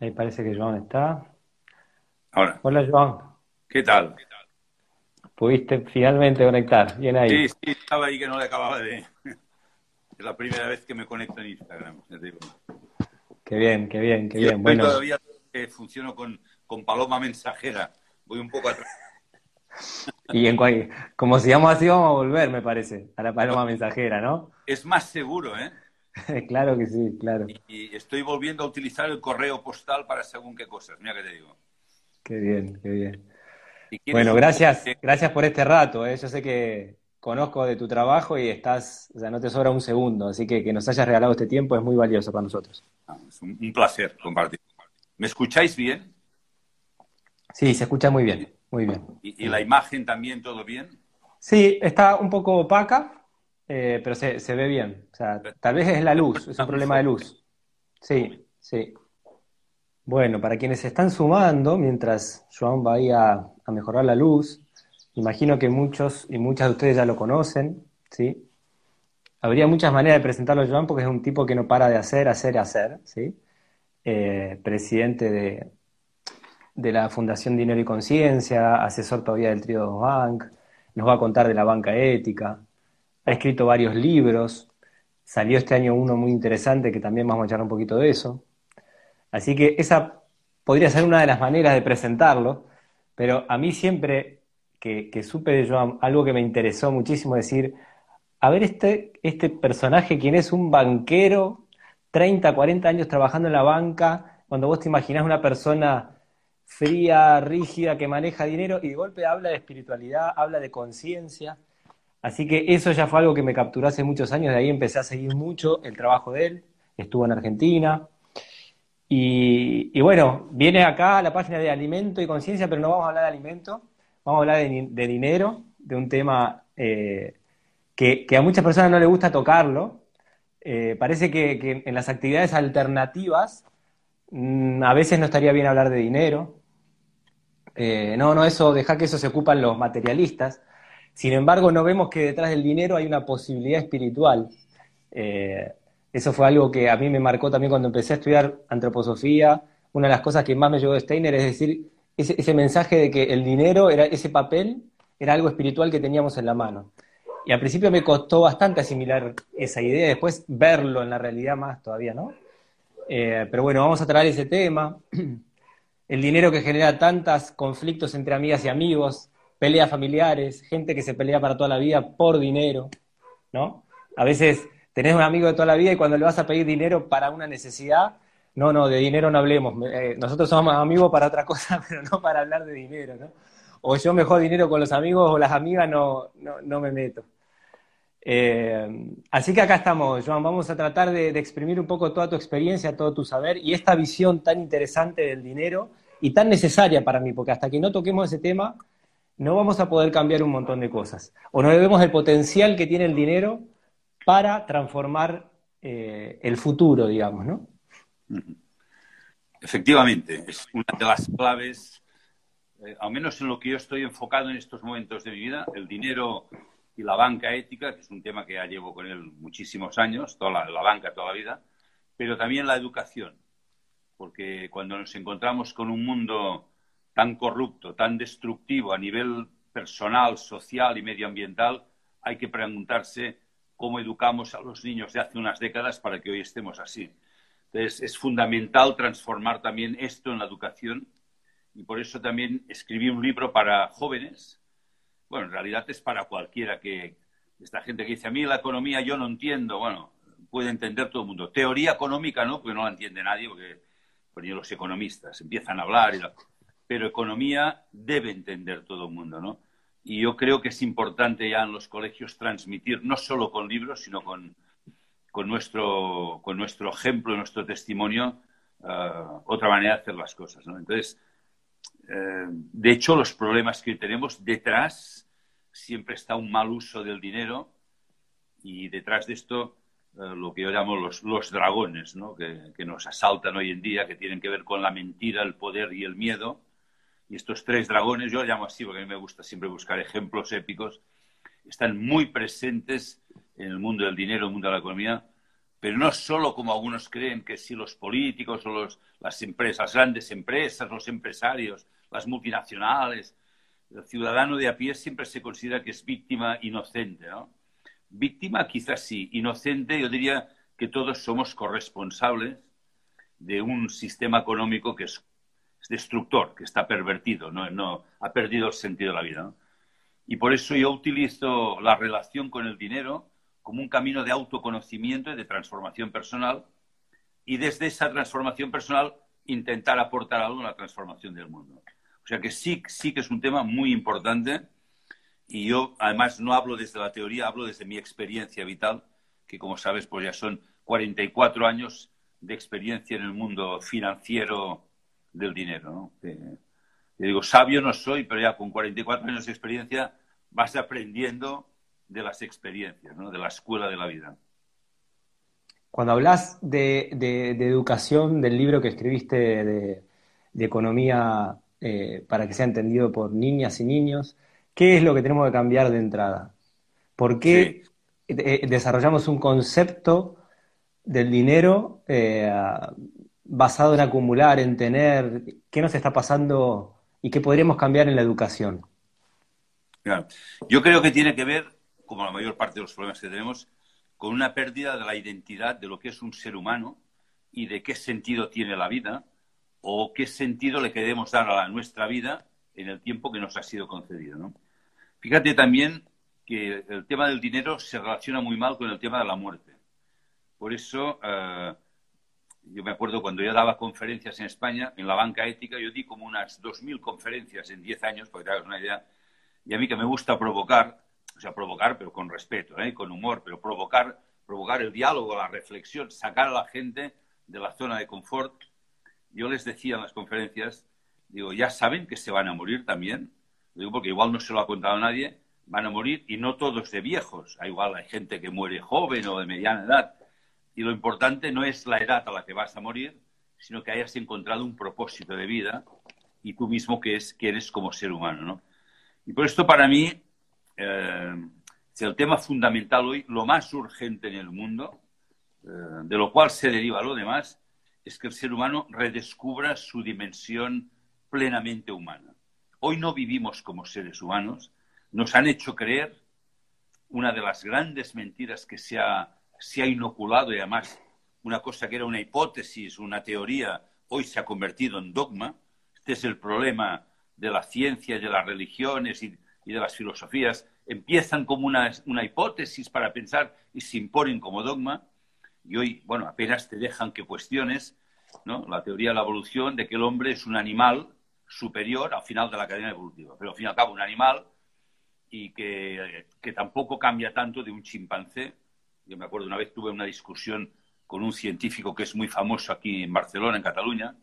Ahí parece que Joan está. Ahora. Hola, Joan. ¿Qué tal? Pudiste finalmente conectar. Bien ahí. Sí, sí, estaba ahí que no le acababa de. Es la primera vez que me conecto en Instagram. Qué bien, qué bien, qué bien. Bueno. todavía funciono con, con paloma mensajera. Voy un poco atrás. Y en como sigamos así, vamos a volver, me parece, a la paloma mensajera, ¿no? Es más seguro, ¿eh? claro que sí, claro. Y, estoy volviendo a utilizar el correo postal para según qué cosas, mira que te digo. Qué bien, qué bien. Bueno, gracias, gracias por este rato. ¿eh? Yo sé que conozco de tu trabajo y estás, o sea, no te sobra un segundo, así que que nos hayas regalado este tiempo es muy valioso para nosotros. Ah, es un, placer compartir. ¿Me escucháis bien? Sí, se escucha muy bien, muy bien. ¿Y, la imagen también todo bien? Sí, está un poco opaca, eh, pero se, se, ve bien. O sea, tal vez es la luz, es un problema de luz. Sí, sí. Bueno, para quienes están sumando, mientras Joan va ahí a, mejorar la luz, imagino que muchos y muchas de ustedes ya lo conocen, ¿sí? Habría muchas maneras de presentarlo a Joan porque es un tipo que no para de hacer, hacer, hacer, ¿sí? Eh, presidente de, de la Fundación Dinero y Conciencia, asesor todavía del Trío Bank, nos va a contar de la banca ética, ha escrito varios libros, salió este año uno muy interesante que también vamos a echar un poquito de eso. Así que esa podría ser una de las maneras de presentarlo, pero a mí siempre que, supe de Joan, algo que me interesó muchísimo decir, a ver este, este personaje, quien es un banquero, 30, 40 años trabajando en la banca, cuando vos te imaginás una persona fría, rígida, que maneja dinero y de golpe habla de espiritualidad, habla de conciencia. Así que eso ya fue algo que me capturó hace muchos años, de ahí empecé a seguir mucho el trabajo de él, estuvo en Argentina, y, bueno, viene acá la página de alimento y conciencia, pero no vamos a hablar de alimento, vamos a hablar de, dinero, de un tema eh, que, a muchas personas no les gusta tocarlo. Eh, parece que, en las actividades alternativas mm, a veces no estaría bien hablar de dinero. Eh, no, no, eso, deja que eso se ocupan los materialistas. Sin embargo, no vemos que detrás del dinero hay una posibilidad espiritual. Eso fue algo que a mí me marcó también cuando empecé a estudiar antroposofía. Una de las cosas que más me llegó de Steiner es decir, ese, mensaje de que el dinero, era ese papel, era algo espiritual que teníamos en la mano. Y al principio me costó bastante asimilar esa idea, después verlo en la realidad más todavía, ¿no? Eh, pero bueno, vamos a traer ese tema. El dinero que genera tantos conflictos entre amigas y amigos, peleas familiares, gente que se pelea para toda la vida por dinero, ¿no? A veces tenés un amigo de toda la vida y cuando le vas a pedir dinero para una necesidad, no, no, de dinero no hablemos. Eh, nosotros somos amigos para otra cosa, pero no para hablar de dinero, ¿no? O yo mejor dinero con los amigos o las amigas no, no, me meto. Eh, así que acá estamos, Joan, vamos a tratar de, de, exprimir un poco toda tu experiencia, todo tu saber y esta visión tan interesante del dinero y tan necesaria para mí, porque hasta que no toquemos ese tema, no vamos a poder cambiar un montón de cosas. O no vemos el potencial que tiene el dinero para transformar eh, el futuro, digamos, ¿no? Efectivamente, es una de las claves, eh, al menos en lo que yo estoy enfocado en estos momentos de mi vida, el dinero y la banca ética, que es un tema que ya llevo con él muchísimos años, toda la, banca toda la vida, pero también la educación, porque cuando nos encontramos con un mundo tan corrupto, tan destructivo a nivel personal, social y medioambiental, hay que preguntarse cómo educamos a los niños de hace unas décadas para que hoy estemos así. Entonces, es fundamental transformar también esto en la educación y por eso también escribí un libro para jóvenes. Bueno, en realidad es para cualquiera que, esta gente que dice, a mí la economía yo no entiendo, bueno, puede entender todo el mundo. Teoría económica no, porque no la entiende nadie, porque, porque los economistas empiezan a hablar, y pero economía debe entender todo el mundo, ¿no? Y yo creo que es importante ya en los colegios transmitir, no solo con libros, sino con, con, nuestro, con nuestro ejemplo, nuestro testimonio, eh, otra manera de hacer las cosas. ¿no? Entonces, eh, de hecho, los problemas que tenemos detrás siempre está un mal uso del dinero y detrás de esto eh, lo que yo llamo los, los dragones ¿no? que, que, nos asaltan hoy en día, que tienen que ver con la mentira, el poder y el miedo y estos tres dragones, yo lo llamo así porque a mí me gusta siempre buscar ejemplos épicos, están muy presentes en el mundo del dinero, en el mundo de la economía, pero no solo como algunos creen que si los políticos o los, las las grandes empresas, los empresarios, las multinacionales, el ciudadano de a pie siempre se considera que es víctima inocente, ¿no? Víctima quizás sí, inocente yo diría que todos somos corresponsables de un sistema económico que es, destructor, que está pervertido, no, no ha perdido el sentido de la vida. Y por eso yo utilizo la relación con el dinero como un camino de autoconocimiento y de transformación personal y desde esa transformación personal intentar aportar algo en la transformación del mundo. O sea que sí, sí que es un tema muy importante y yo además no hablo desde la teoría, hablo desde mi experiencia vital, que como sabes pues ya son 44 años de experiencia en el mundo financiero del dinero. ¿no? yo digo, sabio no soy, pero ya con 44 años de experiencia vas aprendiendo de las experiencias, ¿no? de la escuela de la vida. Cuando hablas de, educación, del libro que escribiste de, economía eh, para que sea entendido por niñas y niños, ¿qué es lo que tenemos que cambiar de entrada? ¿Por qué eh, desarrollamos un concepto del dinero eh, basado en acumular, en tener, qué nos está pasando y qué podríamos cambiar en la educación. Yo creo que tiene que ver, como la mayor parte de los problemas que tenemos, con una pérdida de la identidad de lo que es un ser humano y de qué sentido tiene la vida o qué sentido le queremos dar a nuestra vida en el tiempo que nos ha sido concedido. Fíjate también que el tema del dinero se relaciona muy mal con el tema de la muerte. Por eso, eh, yo me acuerdo cuando yo daba conferencias en España, en la banca ética, yo di como unas 2.000 conferencias en 10 años, para que te hagas una idea, y a mí que me gusta provocar, o sea, provocar, pero con respeto, ¿eh? con humor, pero provocar, provocar el diálogo, la reflexión, sacar a la gente de la zona de confort. Yo les decía en las conferencias, digo, ya saben que se van a morir también, digo porque igual no se lo ha contado nadie, van a morir y no todos de viejos, igual hay gente que muere joven o de mediana edad, y lo importante no es la edad a la que vas a morir, sino que hayas encontrado un propósito de vida y tú mismo que, es, que eres como ser humano. ¿no? Y por esto para mí eh, es el tema fundamental hoy, lo más urgente en el mundo, eh, de lo cual se deriva lo demás, es que el ser humano redescubra su dimensión plenamente humana. Hoy no vivimos como seres humanos, nos han hecho creer una de las grandes mentiras que se ha se ha inoculado y además una cosa que era una hipótesis, una teoría, hoy se ha convertido en dogma. Este es el problema de la ciencia y de las religiones y, de las filosofías. Empiezan como una, una, hipótesis para pensar y se imponen como dogma. Y hoy, bueno, apenas te dejan que cuestiones ¿no? la teoría de la evolución de que el hombre es un animal superior al final de la cadena evolutiva. Pero al fin y al cabo, un animal y que, que tampoco cambia tanto de un chimpancé yo me acuerdo una vez tuve una discusión con un científico que es muy famoso aquí en Barcelona, en Cataluña,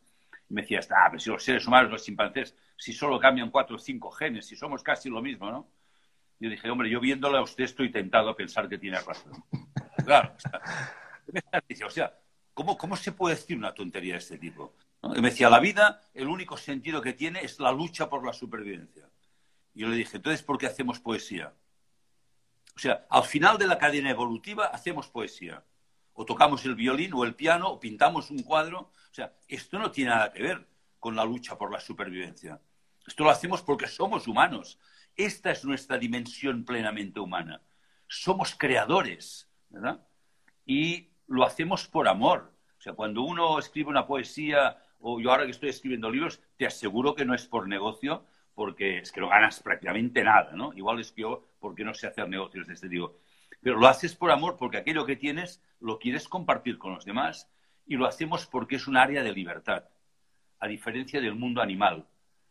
y me decía, ah, pero si los seres humanos, los chimpancés, si solo cambian cuatro o cinco genes, si somos casi lo mismo, ¿no? Yo dije, hombre, yo viéndole a usted estoy tentado a pensar que tiene razón. Claro, o sea, ¿cómo, ¿cómo se puede decir una tontería de este tipo? Y me decía, la vida, el único sentido que tiene es la lucha por la supervivencia. Y yo le dije, entonces, ¿por qué hacemos poesía? O sea, al final de la cadena evolutiva hacemos poesía. O tocamos el violín o el piano o pintamos un cuadro. O sea, esto no tiene nada que ver con la lucha por la supervivencia. Esto lo hacemos porque somos humanos. Esta es nuestra dimensión plenamente humana. Somos creadores, ¿verdad? Y lo hacemos por amor. O sea, cuando uno escribe una poesía o yo ahora que estoy escribiendo libros, te aseguro que no es por negocio, porque es que no ganas prácticamente nada, ¿no? Igual es que yo, porque no sé hacer negocios de este tipo. Pero lo haces por amor, porque aquello que tienes lo quieres compartir con los demás y lo hacemos porque es un área de libertad, a diferencia del mundo animal,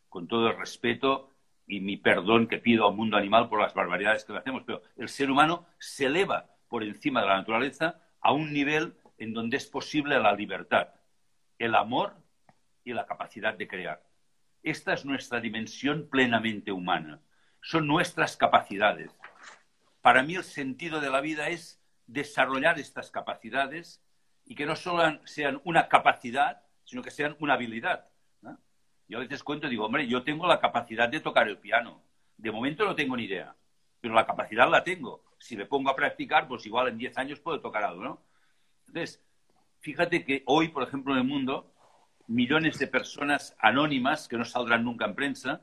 con todo el respeto y mi perdón que pido al mundo animal por las barbaridades que le hacemos, pero el ser humano se eleva por encima de la naturaleza a un nivel en donde es posible la libertad, el amor y la capacidad de crear. Esta es nuestra dimensión plenamente humana. Son nuestras capacidades. Para mí el sentido de la vida es desarrollar estas capacidades y que no solo sean una capacidad, sino que sean una habilidad. Yo a veces cuento y digo, hombre, yo tengo la capacidad de tocar el piano. De momento no tengo ni idea, pero la capacidad la tengo. Si me pongo a practicar, pues igual en 10 años puedo tocar algo, ¿no? Entonces, fíjate que hoy, por ejemplo, en el mundo, millones de personas anónimas, que no saldrán nunca en prensa,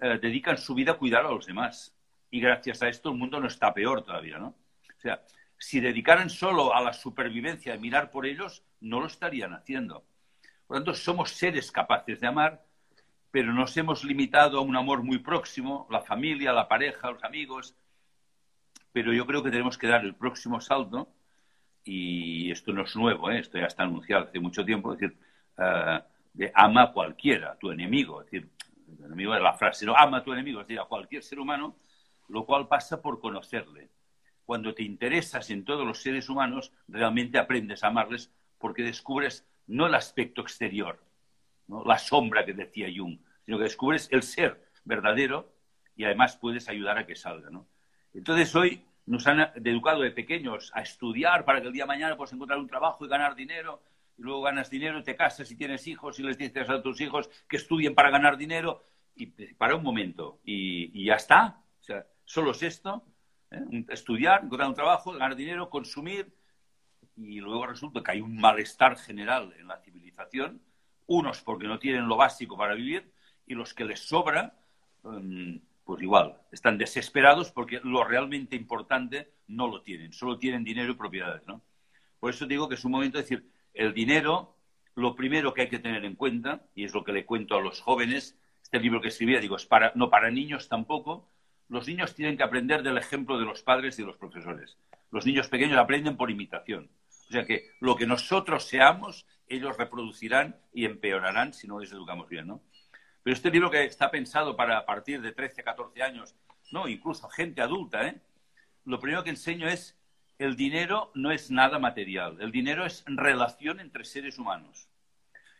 eh, dedican su vida a cuidar a los demás. Y gracias a esto el mundo no está peor todavía, ¿no? O sea, si dedicaran solo a la supervivencia, a mirar por ellos, no lo estarían haciendo. Por lo tanto, somos seres capaces de amar, pero nos hemos limitado a un amor muy próximo, la familia, la pareja, los amigos. Pero yo creo que tenemos que dar el próximo salto, y esto no es nuevo, ¿eh? esto ya está anunciado hace mucho tiempo, es decir, uh, de ama a cualquiera, tu enemigo, es decir, el enemigo es la frase, no ama a tu enemigo, es decir, a cualquier ser humano, lo cual pasa por conocerle. Cuando te interesas en todos los seres humanos, realmente aprendes a amarles porque descubres no el aspecto exterior, ¿no? la sombra que decía Jung, sino que descubres el ser verdadero y además puedes ayudar a que salga. ¿no? Entonces hoy nos han educado de pequeños a estudiar para que el día de mañana puedas encontrar un trabajo y ganar dinero, y luego ganas dinero, te casas y tienes hijos y les dices a tus hijos que estudien para ganar dinero, y para un momento, y, ya está. O sea, solo es esto, ¿eh? estudiar, encontrar un trabajo, ganar dinero, consumir, y luego resulta que hay un malestar general en la civilización, unos porque no tienen lo básico para vivir, y los que les sobra, em, pues igual, están desesperados porque lo realmente importante no lo tienen, solo tienen dinero y propiedades, ¿no? Por eso digo que es un momento de decir, el dinero, lo primero que hay que tener en cuenta, y es lo que le cuento a los jóvenes, este libro que escribía, digo, es para, no para niños tampoco, los niños tienen que aprender del ejemplo de los padres y de los profesores. Los niños pequeños aprenden por imitación. O sea que lo que nosotros seamos, ellos reproducirán y empeorarán si no les educamos bien, ¿no? Pero este libro que está pensado para a partir de 13, 14 años, no, incluso gente adulta, ¿eh? Lo primero que enseño es el dinero no es nada material, el dinero es relación entre seres humanos.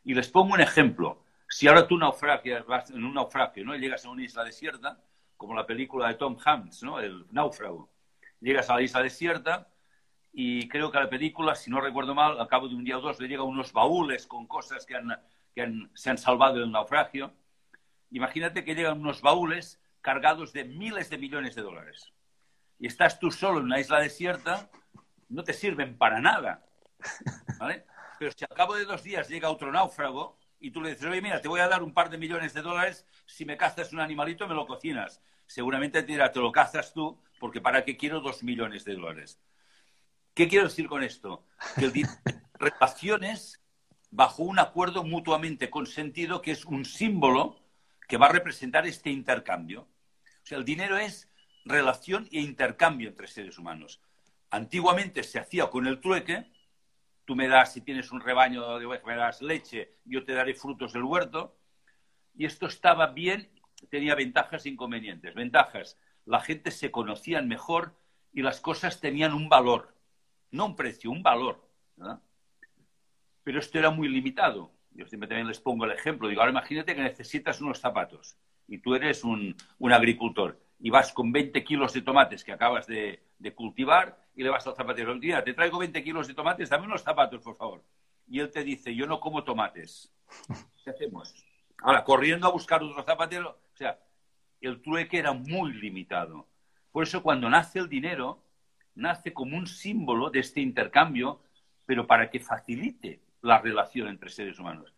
Y les pongo un ejemplo. Si ahora tú naufragias, vas en un naufragio, ¿no? Y llegas a una isla desierta, como la película de Tom Hanks, ¿no? El náufrago. Llegas a la isla desierta y creo que la película, si no recuerdo mal, al cabo de un día o dos le llegan unos baúles con cosas que, se han salvado del naufragio Imagínate que llegan unos baúles cargados de miles de millones de dólares. Y estás tú solo en una isla desierta, no te sirven para nada. Pero si al cabo de dos días llega otro náufrago y tú le dices, oye, mira, te voy a dar un par de millones de dólares, si me cazas un animalito me lo cocinas. Seguramente te dirá, te lo cazas tú, porque ¿para qué quiero dos millones de dólares? ¿Qué quiero decir con esto? Que el relaciones bajo un acuerdo mutuamente consentido que es un símbolo que va a representar este intercambio. O sea, el dinero es relación e intercambio entre seres humanos. Antiguamente se hacía con el trueque, tú me das, si tienes un rebaño de me das leche, yo te daré frutos del huerto, y esto estaba bien, tenía ventajas e inconvenientes. Ventajas, la gente se conocía mejor y las cosas tenían un valor, no un precio, un valor. Pero esto era muy limitado yo siempre también les pongo el ejemplo, digo, ahora imagínate que necesitas unos zapatos y tú eres un, agricultor y vas con 20 kilos de tomates que acabas de, cultivar y le vas al zapatero, mira, te traigo 20 kilos de tomates, dame unos zapatos, por favor. Y él te dice, yo no como tomates. ¿Qué hacemos? Ahora, corriendo a buscar otro zapatero, o sea, el trueque era muy limitado. Por eso cuando nace el dinero, nace como un símbolo de este intercambio, pero para que facilite la relación entre seres humanos.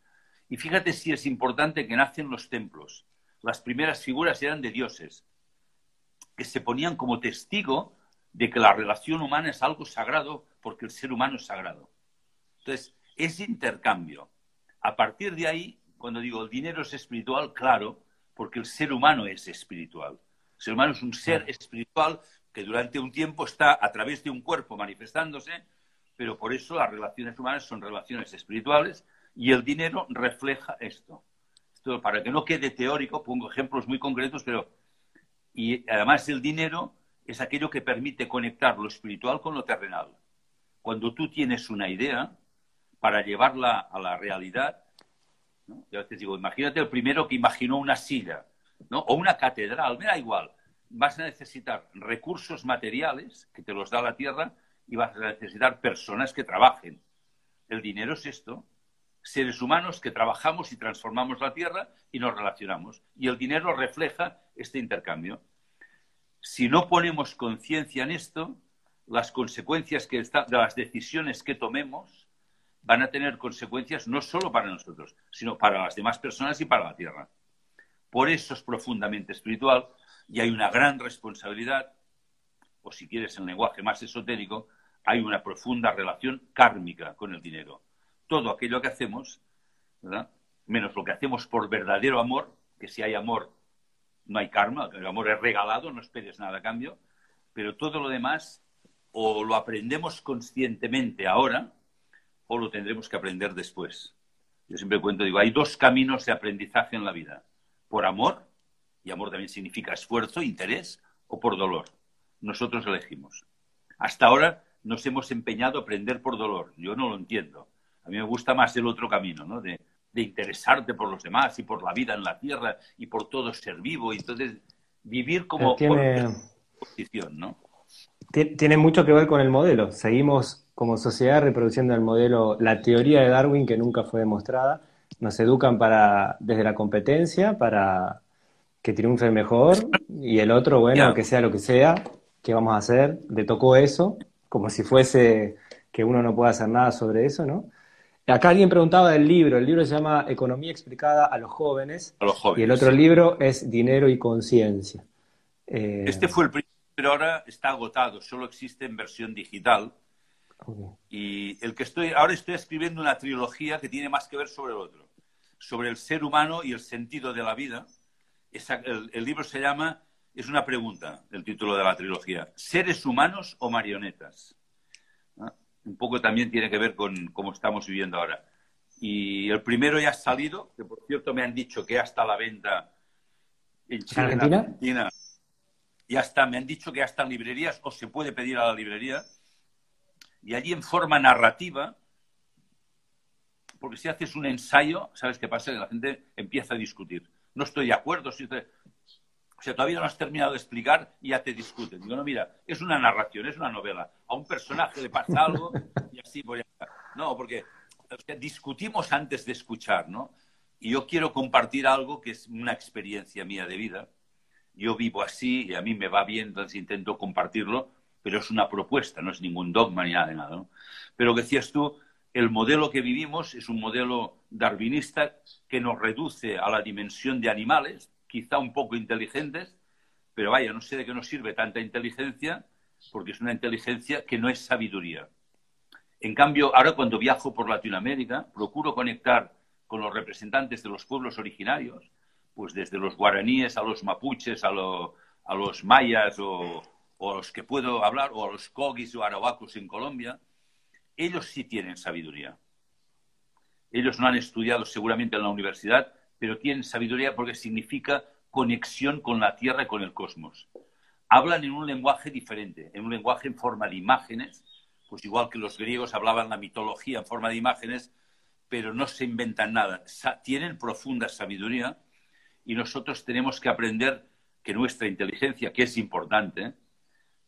Y fíjate si es importante que nacen los templos. Las primeras figuras eran de dioses, que se ponían como testigo de que la relación humana es algo sagrado porque el ser humano es sagrado. Entonces, es intercambio. A partir de ahí, cuando digo el dinero es espiritual, claro, porque el ser humano es espiritual. El ser humano es un ser espiritual que durante un tiempo está a través de un cuerpo manifestándose pero por eso las relaciones humanas son relaciones espirituales y el dinero refleja esto. esto para que no quede teórico, pongo ejemplos muy concretos, pero y además el dinero es aquello que permite conectar lo espiritual con lo terrenal. Cuando tú tienes una idea, para llevarla a la realidad, ¿no? ya te digo, imagínate el primero que imaginó una silla, ¿no? o una catedral, me da igual. Vas a necesitar recursos materiales que te los da la tierra y vas a necesitar personas que trabajen. El dinero es esto, seres humanos que trabajamos y transformamos la tierra y nos relacionamos. Y el dinero refleja este intercambio. Si no ponemos conciencia en esto, las consecuencias que de las decisiones que tomemos van a tener consecuencias no solo para nosotros, sino para las demás personas y para la Tierra. Por eso es profundamente espiritual y hay una gran responsabilidad, o si quieres el lenguaje más esotérico, hay una profunda relación kármica con el dinero. Todo aquello que hacemos, menos lo que hacemos por verdadero amor, que si hay amor no hay karma, el amor es regalado, no esperes nada a cambio, pero todo lo demás o lo aprendemos conscientemente ahora o lo tendremos que aprender después. Yo siempre cuento, digo, hay dos caminos de aprendizaje en la vida, por amor, y amor también significa esfuerzo, interés, o por dolor. Nosotros elegimos. Hasta ahora nos hemos empeñado a aprender por dolor. Yo no lo entiendo. A mí me gusta más el otro camino, ¿no? De, interesarte por los demás y por la vida en la tierra y por todo ser vivo. Y entonces, vivir como tiene, posición, ¿no? Tiene mucho que ver con el modelo. Seguimos como sociedad reproduciendo el modelo, la teoría de Darwin que nunca fue demostrada. Nos educan para, desde la competencia, para que triunfe mejor, y el otro, bueno, que sea lo que sea, ¿qué vamos a hacer? Le tocó eso, como si fuese que uno no puede hacer nada sobre eso, ¿no? Acá alguien preguntaba del libro, el libro se llama Economía explicada a los jóvenes, a los jóvenes y el otro libro es Dinero y conciencia. Eh, este fue el primero, pero ahora está agotado, solo existe en versión digital. Y el que estoy, ahora estoy escribiendo una trilogía que tiene más que ver sobre el otro, sobre el ser humano y el sentido de la vida. el, libro se llama, es una pregunta, el título de la trilogía, ¿seres humanos o marionetas? Un poco también tiene que ver con cómo estamos viviendo ahora. Y el primero ya ha salido, que por cierto me han dicho que hasta la venta en Chile, Argentina? En Argentina ya está, me han dicho que hasta en librerías o se puede pedir a la librería y allí en forma narrativa, porque si haces un ensayo, ¿sabes qué pasa? Que la gente empieza a discutir. No estoy de acuerdo. Si O sea, todavía no has terminado de explicar y ya te discuten. Digo, no, mira, es una narración, es una novela. A un personaje le pasa algo y así voy a... No, porque discutimos antes de escuchar, ¿no? Y yo quiero compartir algo que es una experiencia mía de vida. Yo vivo así y a mí me va bien, entonces intento compartirlo pero es una propuesta, no es ningún dogma ni nada de nada. ¿no? Pero decías tú, el modelo que vivimos es un modelo darwinista que nos reduce a la dimensión de animales, quizá un poco inteligentes, pero vaya, no sé de qué nos sirve tanta inteligencia, porque es una inteligencia que no es sabiduría. En cambio, ahora cuando viajo por Latinoamérica, procuro conectar con los representantes de los pueblos originarios, pues desde los guaraníes a los mapuches, a, a los mayas o, a los que puedo hablar, o a los cogis o arabacos en Colombia, ellos sí tienen sabiduría. Ellos no han estudiado seguramente en la universidad, pero tienen sabiduría porque significa conexión con la Tierra y con el cosmos. Hablan en un lenguaje diferente, en un lenguaje en forma de imágenes, pues igual que los griegos hablaban la mitología en forma de imágenes, pero no se inventan nada. tienen profunda sabiduría y nosotros tenemos que aprender que nuestra inteligencia, que es importante,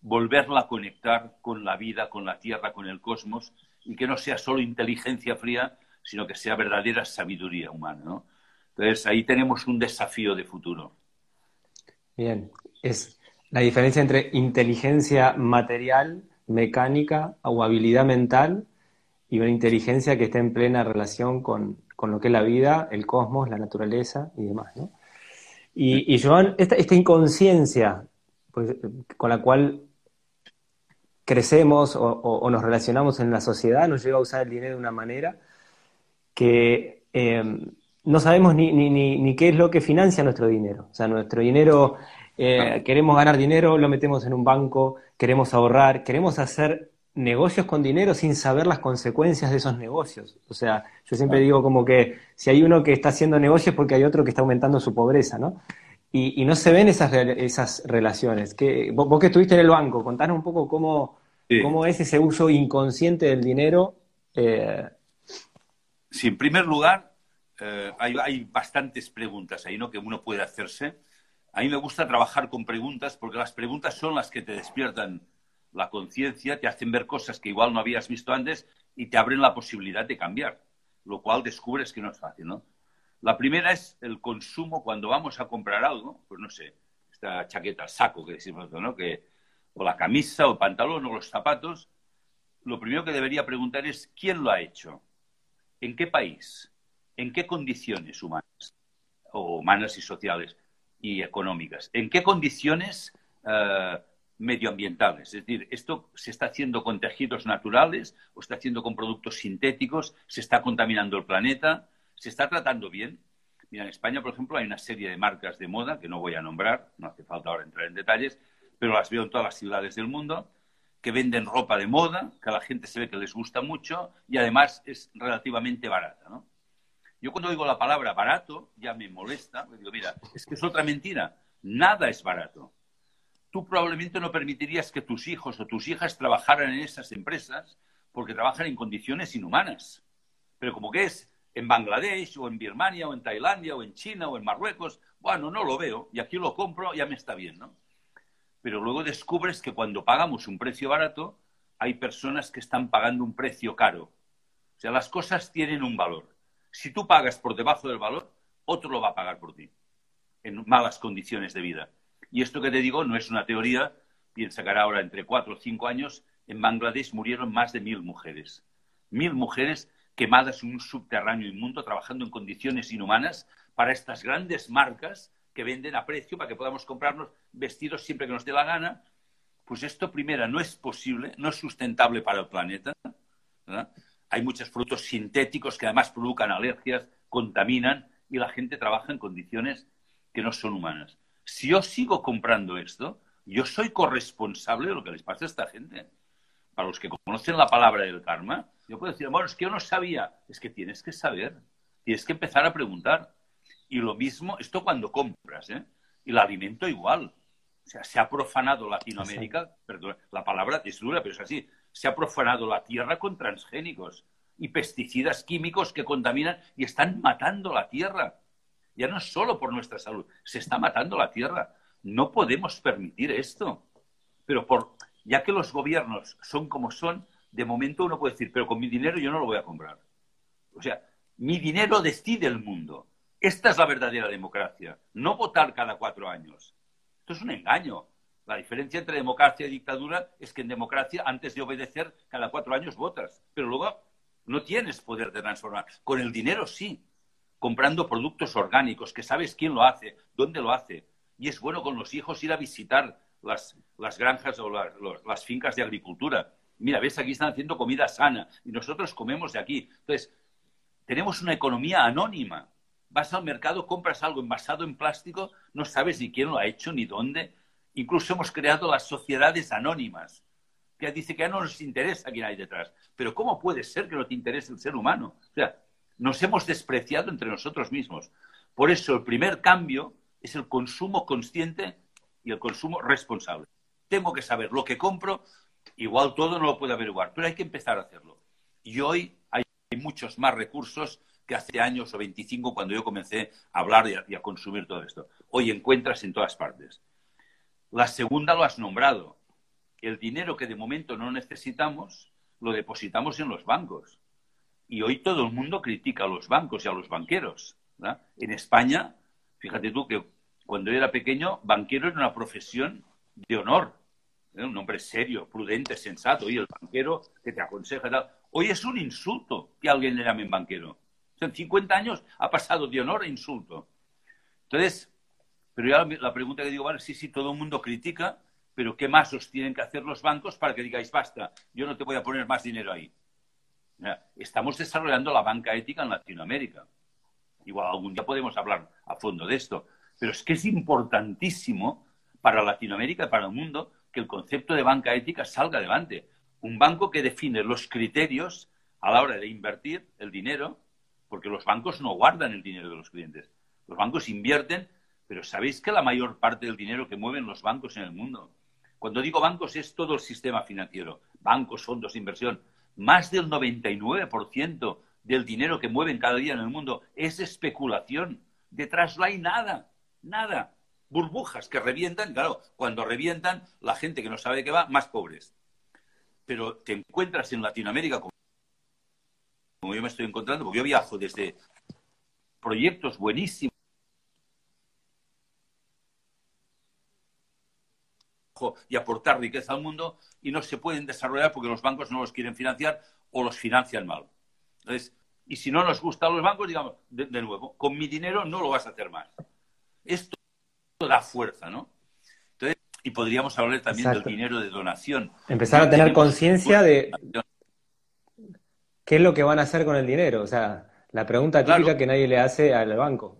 volverla a conectar con la vida, con la tierra, con el cosmos, y que no sea solo inteligencia fría, sino que sea verdadera sabiduría humana. ¿no? Entonces, ahí tenemos un desafío de futuro. Bien, es la diferencia entre inteligencia material, mecánica o habilidad mental y una inteligencia que esté en plena relación con, lo que es la vida, el cosmos, la naturaleza y demás. ¿no? Y, y Joan, esta, esta inconsciencia pues, con la cual crecemos o, nos relacionamos en la sociedad, nos lleva a usar el dinero de una manera que eh, no sabemos ni, ni, ni, qué es lo que financia nuestro dinero. O sea, nuestro dinero, eh, queremos ganar dinero, lo metemos en un banco, queremos ahorrar, queremos hacer negocios con dinero sin saber las consecuencias de esos negocios. O sea, yo siempre digo como que si hay uno que está haciendo negocios porque hay otro que está aumentando su pobreza, ¿no? Y, no se ven esas, esas relaciones. Que, vos, que estuviste en el banco, contanos un poco cómo, cómo es ese uso inconsciente del dinero. Eh... Sí, en primer lugar, eh, hay, bastantes preguntas ahí ¿no? que uno puede hacerse. A mí me gusta trabajar con preguntas porque las preguntas son las que te despiertan la conciencia, te hacen ver cosas que igual no habías visto antes y te abren la posibilidad de cambiar, lo cual descubres que no es fácil, ¿no? La primera es el consumo cuando vamos a comprar algo, pues no sé, esta chaqueta, saco que decimos, ¿no? Que o la camisa, o el pantalón, o los zapatos, lo primero que debería preguntar es quién lo ha hecho, en qué país, en qué condiciones humanas, o humanas y sociales y económicas, en qué condiciones eh, medioambientales. Es decir, esto se está haciendo con tejidos naturales o está haciendo con productos sintéticos, se está contaminando el planeta, se está tratando bien. Mira, en España, por ejemplo, hay una serie de marcas de moda que no voy a nombrar, no hace falta ahora entrar en detalles, pero las veo en todas las ciudades del mundo, que venden ropa de moda, que a la gente se ve que les gusta mucho y además es relativamente barata, ¿no? Yo cuando oigo la palabra barato ya me molesta, digo, mira, es que es otra mentira, nada es barato. Tú probablemente no permitirías que tus hijos o tus hijas trabajaran en esas empresas porque trabajan en condiciones inhumanas. Pero como que es en Bangladesh o en Birmania o en Tailandia o en China o en Marruecos, bueno, no lo veo y aquí lo compro, ya me está bien, ¿no? pero luego descubres que cuando pagamos un precio barato, hay personas que están pagando un precio caro. O sea, las cosas tienen un valor. Si tú pagas por debajo del valor, otro lo va a pagar por ti, en malas condiciones de vida. Y esto que te digo no es una teoría, piensa que ahora entre cuatro o cinco años en Bangladesh murieron más de mil mujeres. Mil mujeres quemadas en un subterráneo inmundo, trabajando en condiciones inhumanas para estas grandes marcas que venden a precio para que podamos comprarnos vestidos siempre que nos dé la gana, pues esto, primero, no es posible, no es sustentable para el planeta. Hay muchos frutos sintéticos que además provocan alergias, contaminan y la gente trabaja en condiciones que no son humanas. Si yo sigo comprando esto, yo soy corresponsable de lo que les pasa a esta gente. Para los que conocen la palabra del karma, yo puedo decir, bueno, es que yo no sabía. Es que tienes que saber, tienes que empezar a preguntar. Y lo mismo, esto cuando compras, ¿eh? Y el alimento igual. O sea, se ha profanado Latinoamérica, perdón, la palabra es dura, pero es así. Se ha profanado la tierra con transgénicos y pesticidas químicos que contaminan y están matando la tierra. Ya no solo por nuestra salud, se está matando la tierra. No podemos permitir esto. Pero por, ya que los gobiernos son como son, de momento uno puede decir, pero con mi dinero yo no lo voy a comprar. O sea, mi dinero decide el mundo. Esta es la verdadera democracia, no votar cada cuatro años. Esto es un engaño. La diferencia entre democracia y dictadura es que en democracia, antes de obedecer, cada cuatro años votas, pero luego no tienes poder de transformar. Con el dinero sí, comprando productos orgánicos, que sabes quién lo hace, dónde lo hace. Y es bueno con los hijos ir a visitar las, granjas o las fincas de agricultura. Mira, ves, aquí están haciendo comida sana y nosotros comemos de aquí. Entonces, tenemos una economía anónima vas al mercado, compras algo envasado en plástico, no sabes ni quién lo ha hecho ni dónde. Incluso hemos creado las sociedades anónimas, que dice que ya no nos interesa quién hay detrás. Pero ¿cómo puede ser que no te interese el ser humano? O sea, nos hemos despreciado entre nosotros mismos. Por eso el primer cambio es el consumo consciente y el consumo responsable. Tengo que saber lo que compro, igual todo no lo puedo averiguar, pero hay que empezar a hacerlo. Y hoy hay muchos más recursos que hace años o 25 cuando yo comencé a hablar y a, consumir todo esto. Hoy encuentras en todas partes. La segunda lo has nombrado. El dinero que de momento no necesitamos lo depositamos en los bancos. Y hoy todo el mundo critica a los bancos y a los banqueros. En España, fíjate tú que cuando yo era pequeño, banquero era una profesión de honor. Un hombre serio, prudente, sensato. Y el banquero que te aconseja. Tal. Hoy es un insulto que alguien le llame banquero en 50 años ha pasado de honor a insulto. Entonces, pero ya la pregunta que digo, vale, sí, sí, todo el mundo critica, pero ¿qué más os tienen que hacer los bancos para que digáis, basta, yo no te voy a poner más dinero ahí? Estamos desarrollando la banca ética en Latinoamérica. Igual algún día podemos hablar a fondo de esto, pero es que es importantísimo para Latinoamérica y para el mundo que el concepto de banca ética salga adelante. Un banco que define los criterios a la hora de invertir el dinero porque los bancos no guardan el dinero de los clientes. Los bancos invierten, pero ¿sabéis que la mayor parte del dinero que mueven los bancos en el mundo? Cuando digo bancos es todo el sistema financiero, bancos, fondos de inversión. Más del 99% del dinero que mueven cada día en el mundo es especulación. Detrás no hay nada, nada. Burbujas que revientan, claro, cuando revientan, la gente que no sabe qué va, más pobres. Pero te encuentras en Latinoamérica como yo me estoy encontrando, porque yo viajo desde proyectos buenísimos y aportar riqueza al mundo y no se pueden desarrollar porque los bancos no los quieren financiar o los financian mal. Entonces, y si no nos gustan los bancos, digamos, de, nuevo, con mi dinero no lo vas a hacer más. Esto da fuerza, ¿no? Entonces, y podríamos hablar también del dinero de donación. Empezar a tener conciencia de qué es lo que van a hacer con el dinero. O sea, la pregunta típica que nadie le hace al banco.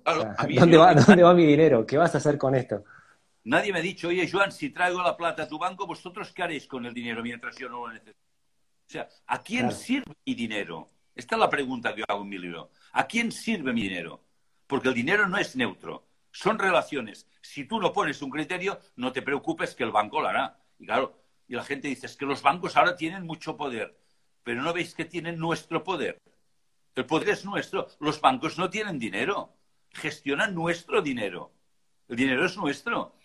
¿dónde, va, ¿Dónde va mi dinero? ¿Qué vas a hacer con esto? Nadie me ha dicho, oye, Joan, si traigo la plata a tu banco, ¿vosotros qué haréis con el dinero mientras yo no lo necesito? O sea, ¿a quién sirve mi dinero? Esta es la pregunta que yo hago en mi libro. ¿A quién sirve mi dinero? Porque el dinero no es neutro, son relaciones. Si tú no pones un criterio, no te preocupes que el banco lo hará. Y claro, y la gente dice, es que los bancos ahora tienen mucho poder, pero no veis que tienen nuestro poder. El poder es nuestro. Los bancos no tienen dinero, gestionan nuestro dinero. El dinero es nuestro.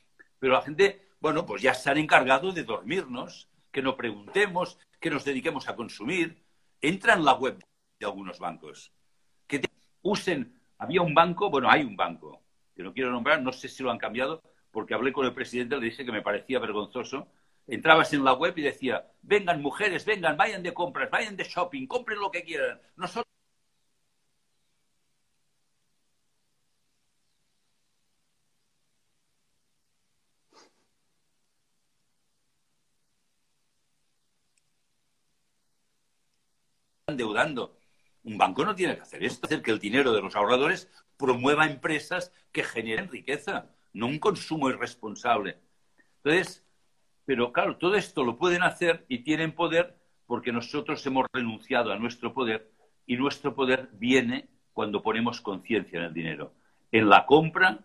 Pero la gente, bueno, pues ya se han encargado de dormirnos, que no preguntemos, que nos dediquemos a consumir. Entra en la web de algunos bancos. Que usen. Había un banco, bueno, hay un banco, que no quiero nombrar, no sé si lo han cambiado, porque hablé con el presidente, le dije que me parecía vergonzoso. Entrabas en la web y decía, vengan mujeres, vengan, vayan de compras, vayan de shopping, compren lo que quieran. Nosotros endeudando. Un banco no tiene que hacer esto, hacer que el dinero de los ahorradores promueva empresas que generen riqueza, no un consumo irresponsable. Entonces, pero claro, todo esto lo pueden hacer y tienen poder porque nosotros hemos renunciado a nuestro poder y nuestro poder viene cuando ponemos conciencia en el dinero, en la compra,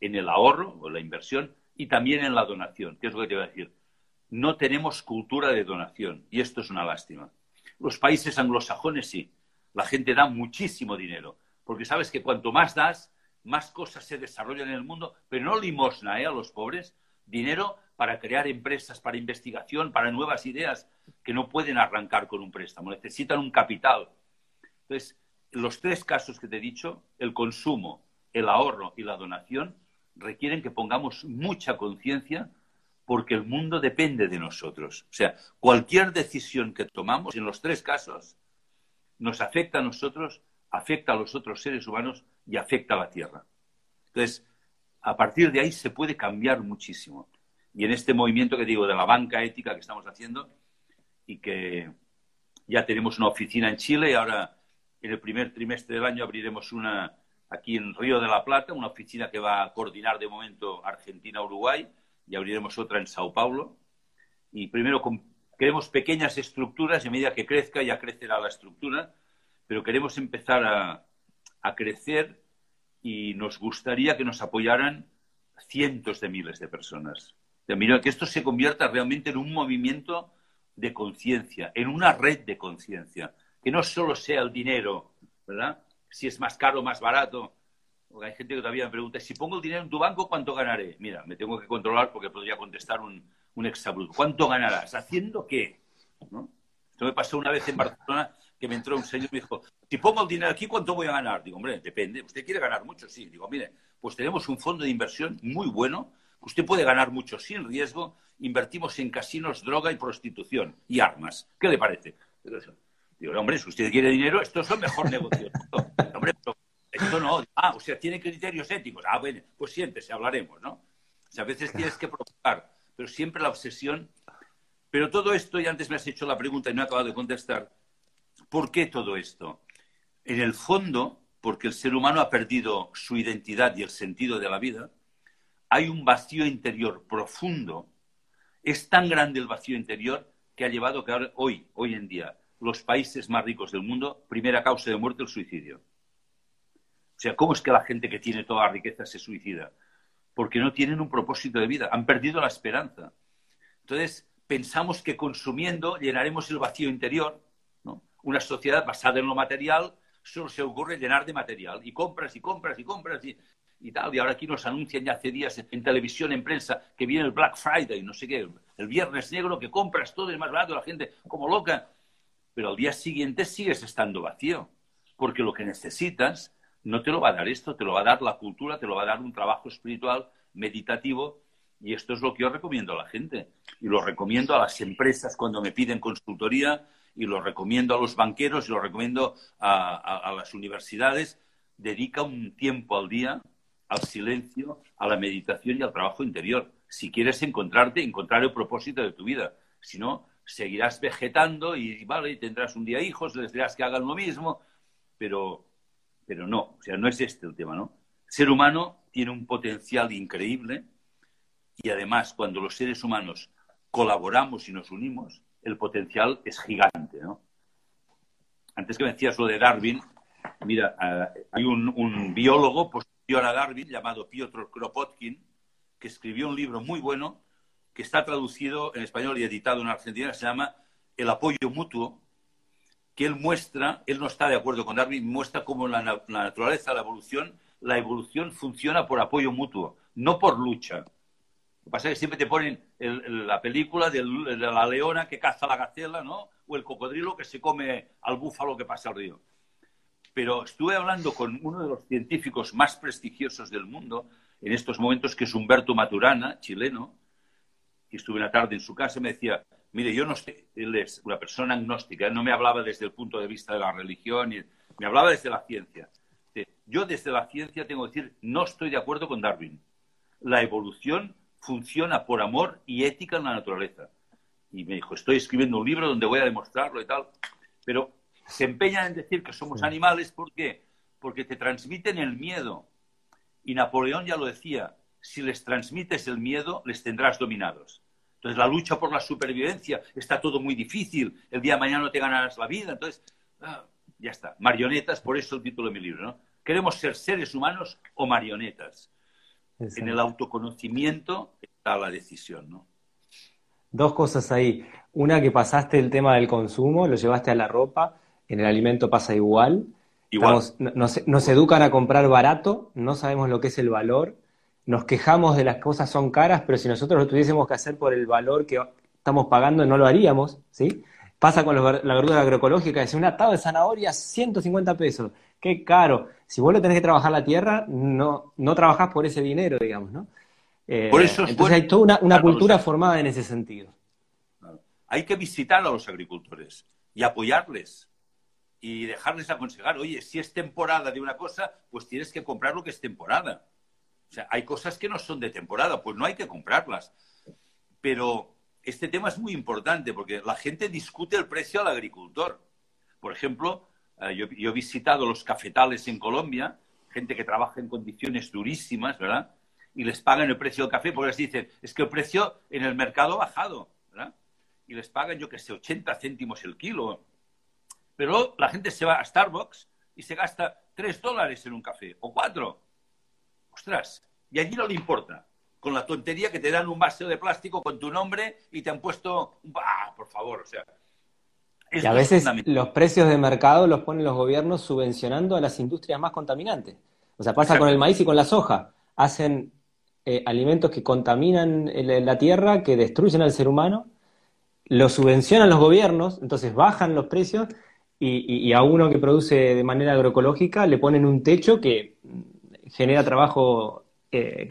en el ahorro o la inversión y también en la donación. ¿Qué es lo que te voy a decir? No tenemos cultura de donación y esto es una lástima. Los países anglosajones sí. La gente da muchísimo dinero, porque sabes que cuanto más das, más cosas se desarrollan en el mundo, pero no limosna ¿eh? a los pobres, dinero para crear empresas, para investigación, para nuevas ideas que no pueden arrancar con un préstamo, necesitan un capital. Entonces, los tres casos que te he dicho, el consumo, el ahorro y la donación, requieren que pongamos mucha conciencia porque el mundo depende de nosotros. O sea, cualquier decisión que tomamos, en los tres casos, nos afecta a nosotros, afecta a los otros seres humanos y afecta a la Tierra. Entonces, a partir de ahí se puede cambiar muchísimo. Y en este movimiento que digo de la banca ética que estamos haciendo y que ya tenemos una oficina en Chile y ahora en el primer trimestre del año abriremos una aquí en Río de la Plata, una oficina que va a coordinar de momento Argentina-Uruguay y abriremos otra en Sao Paulo. Y primero queremos pequeñas estructuras y a medida que crezca ya crecerá la estructura, pero queremos empezar a, a crecer y nos gustaría que nos apoyaran cientos de miles de personas. De que esto se convierta realmente en un movimiento de conciencia, en una red de conciencia, que no solo sea el dinero, ¿verdad? Si es más caro o más barato, porque hay gente que todavía me pregunta, si pongo el dinero en tu banco, ¿cuánto ganaré? Mira, me tengo que controlar porque podría contestar un, un exabrupto. ¿Cuánto ganarás? ¿Haciendo qué? Esto me pasó una vez en Barcelona que me entró un señor y me dijo, si pongo el dinero aquí, ¿cuánto voy a ganar? Digo, hombre, depende. ¿Usted quiere ganar mucho? Sí. Digo, mire, pues tenemos un fondo de inversión muy bueno. Usted puede ganar mucho sin riesgo. Invertimos en casinos, droga y prostitución y armas. ¿Qué le parece? Digo, hombre, si usted quiere dinero, esto es el mejor negocio. Hombre, esto no. Ah, o sea, tiene criterios éticos. Ah, bueno, pues siéntese, hablaremos, ¿no? O sea, a veces tienes que provocar, pero siempre la obsesión. Pero todo esto, y antes me has hecho la pregunta y no he acabado de contestar, ¿por qué todo esto? En el fondo, porque el ser humano ha perdido su identidad y el sentido de la vida, hay un vacío interior profundo. Es tan grande el vacío interior que ha llevado que ahora, hoy, hoy en día, los países más ricos del mundo, primera causa de muerte, el suicidio. O sea, ¿cómo es que la gente que tiene toda la riqueza se suicida? Porque no tienen un propósito de vida, han perdido la esperanza. Entonces, pensamos que consumiendo llenaremos el vacío interior. ¿no? Una sociedad basada en lo material solo se ocurre llenar de material. Y compras y compras y compras y, y tal. Y ahora aquí nos anuncian ya hace días en televisión, en prensa, que viene el Black Friday, no sé qué, el viernes negro, que compras todo, es más barato, la gente como loca. Pero al día siguiente sigues estando vacío. Porque lo que necesitas no te lo va a dar esto, te lo va a dar la cultura, te lo va a dar un trabajo espiritual, meditativo, Y esto es lo que yo recomiendo a la gente. Y lo recomiendo a las empresas cuando me piden consultoría, y lo recomiendo a los banqueros, y lo recomiendo a, las universidades. Dedica un tiempo al día al silencio, a la meditación y al trabajo interior. Si quieres encontrarte, encontrar el propósito de tu vida. Si no, seguirás vegetando y, vale, tendrás un día hijos, les dirás que hagan lo mismo, pero, pero no, o sea, no es este el tema, ¿no? El ser humano tiene un potencial increíble y además cuando los seres humanos colaboramos y nos unimos, el potencial es gigante, ¿no? Antes que me decías lo de Darwin, mira, eh, hay un, biólogo posterior a Darwin llamado Piotr Kropotkin que escribió un libro muy bueno que está traducido en español y editado en Argentina, se llama El apoyo mutuo, que él muestra, él no está de acuerdo con Darwin, muestra cómo la, naturaleza, la evolución, la evolución funciona por apoyo mutuo, no por lucha. Lo que pasa es que siempre te ponen la película de la leona que caza la gacela, ¿no? O el cocodrilo que se come al búfalo que pasa al río. Pero estuve hablando con uno de los científicos más prestigiosos del mundo en estos momentos, que es Humberto Maturana, chileno, y estuve una tarde en su casa y me decía, mire, yo no sé, él es una persona agnóstica, no me hablaba desde el punto de vista de la religión, me hablaba desde la ciencia. Yo desde la ciencia tengo que decir, no estoy de acuerdo con Darwin. La evolución funciona por amor y ética en la naturaleza. Y me dijo, estoy escribiendo un libro donde voy a demostrarlo y tal. Pero se empeñan en decir que somos animales, ¿por qué? Porque te transmiten el miedo. Y Napoleón ya lo decía, si les transmites el miedo, les tendrás dominados. Entonces, la lucha por la supervivencia está todo muy difícil. El día de mañana no te ganarás la vida. Entonces, ah, ya está. Marionetas, por eso el título de mi libro, ¿no? ¿Queremos ser seres humanos o marionetas? En el autoconocimiento está la decisión, ¿no? Dos cosas ahí. Una que pasaste el tema del consumo, lo llevaste a la ropa, en el alimento pasa igual. Igual. nos, nos, educan a comprar barato, no sabemos lo que es el valor, nos quejamos de las cosas son caras, pero si nosotros lo tuviésemos que hacer por el valor que estamos pagando, no lo haríamos, ¿sí? Pasa con la verdura agroecológica, es un atado de zanahoria, 150 pesos qué caro. Si vos lo tenés que trabajar la tierra, no, no trabajás por ese dinero, digamos, ¿no? Eh, por eso entonces hay toda una, cultura formada en ese sentido. Hay que visitar a los agricultores y apoyarles y dejarles aconsejar, oye, si es temporada de una cosa, pues tienes que comprar lo que es temporada. O sea, hay cosas que no son de temporada, pues no hay que comprarlas. Pero este tema es muy importante porque la gente discute el precio al agricultor. Por ejemplo, eh, yo, he visitado los cafetales en Colombia, gente que trabaja en condiciones durísimas, ¿verdad? Y les pagan el precio del café porque les dicen, es que el precio en el mercado ha bajado, ¿verdad? Y les pagan, yo que sé, 80 céntimos el kilo. Pero la gente se va a Starbucks y se gasta 3 dólares en un café, o 4. Ostras, y allí no le importa. Con la tontería que te dan un vaso de plástico con tu nombre y te han puesto, ¡bah! Por favor, o sea, y a veces los precios de mercado los ponen los gobiernos subvencionando a las industrias más contaminantes. O sea, pasa con el maíz y con la soja. Hacen eh, alimentos que contaminan la tierra, que destruyen al ser humano, los subvencionan los gobiernos, entonces bajan los precios y, a uno que produce de manera agroecológica le ponen un techo que genera trabajo eh,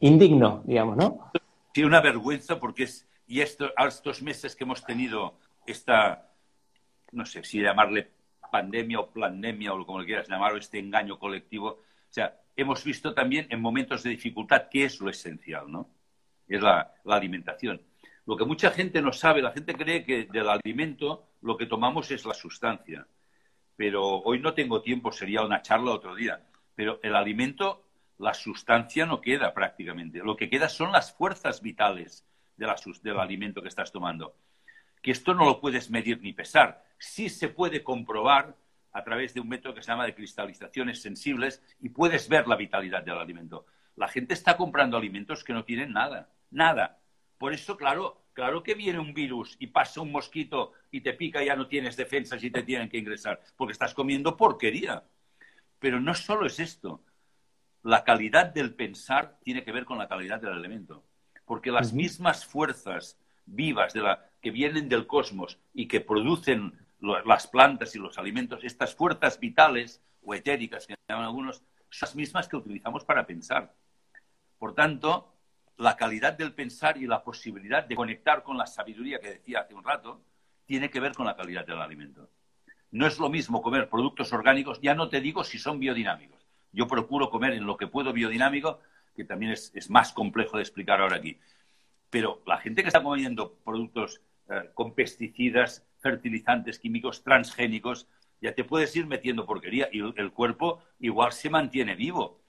indigno, digamos, ¿no? Sí, una vergüenza porque es, y esto, estos meses que hemos tenido esta no sé si llamarle pandemia o pandemia o como lo quieras llamarlo, este engaño colectivo. O sea, hemos visto también en momentos de dificultad qué es lo esencial, ¿no? Es la, alimentación. Lo que mucha gente no sabe, la gente cree que del alimento lo que tomamos es la sustancia. Pero hoy no tengo tiempo, sería una charla otro día. Pero el alimento, la sustancia no queda prácticamente. Lo que queda son las fuerzas vitales del alimento que estás tomando. Que esto no lo puedes medir ni pesar sí se puede comprobar a través de un método que se llama de cristalizaciones sensibles y puedes ver la vitalidad del alimento. La gente está comprando alimentos que no tienen nada, nada. Por eso, claro, claro que viene un virus y pasa un mosquito y te pica ya no tienes defensas y te tienen que ingresar, porque estás comiendo porquería. Pero no solo es esto. La calidad del pensar tiene que ver con la calidad del alimento. Porque las mismas fuerzas vivas de la, que vienen del cosmos y que producen las plantas y los alimentos, estas fuerzas vitales o etéricas que llaman algunos, son las mismas que utilizamos para pensar. Por tanto, la calidad del pensar y la posibilidad de conectar con la sabiduría que decía hace un rato tiene que ver con la calidad del alimento. No es lo mismo comer productos orgánicos, ya no te digo si son biodinámicos. Yo procuro comer en lo que puedo biodinámico, que también es, más complejo de explicar ahora aquí. Pero la gente que está comiendo productos eh, con pesticidas, fertilizantes químicos, transgénicos, ya te puedes ir metiendo porquería y el cuerpo igual se mantiene vivo.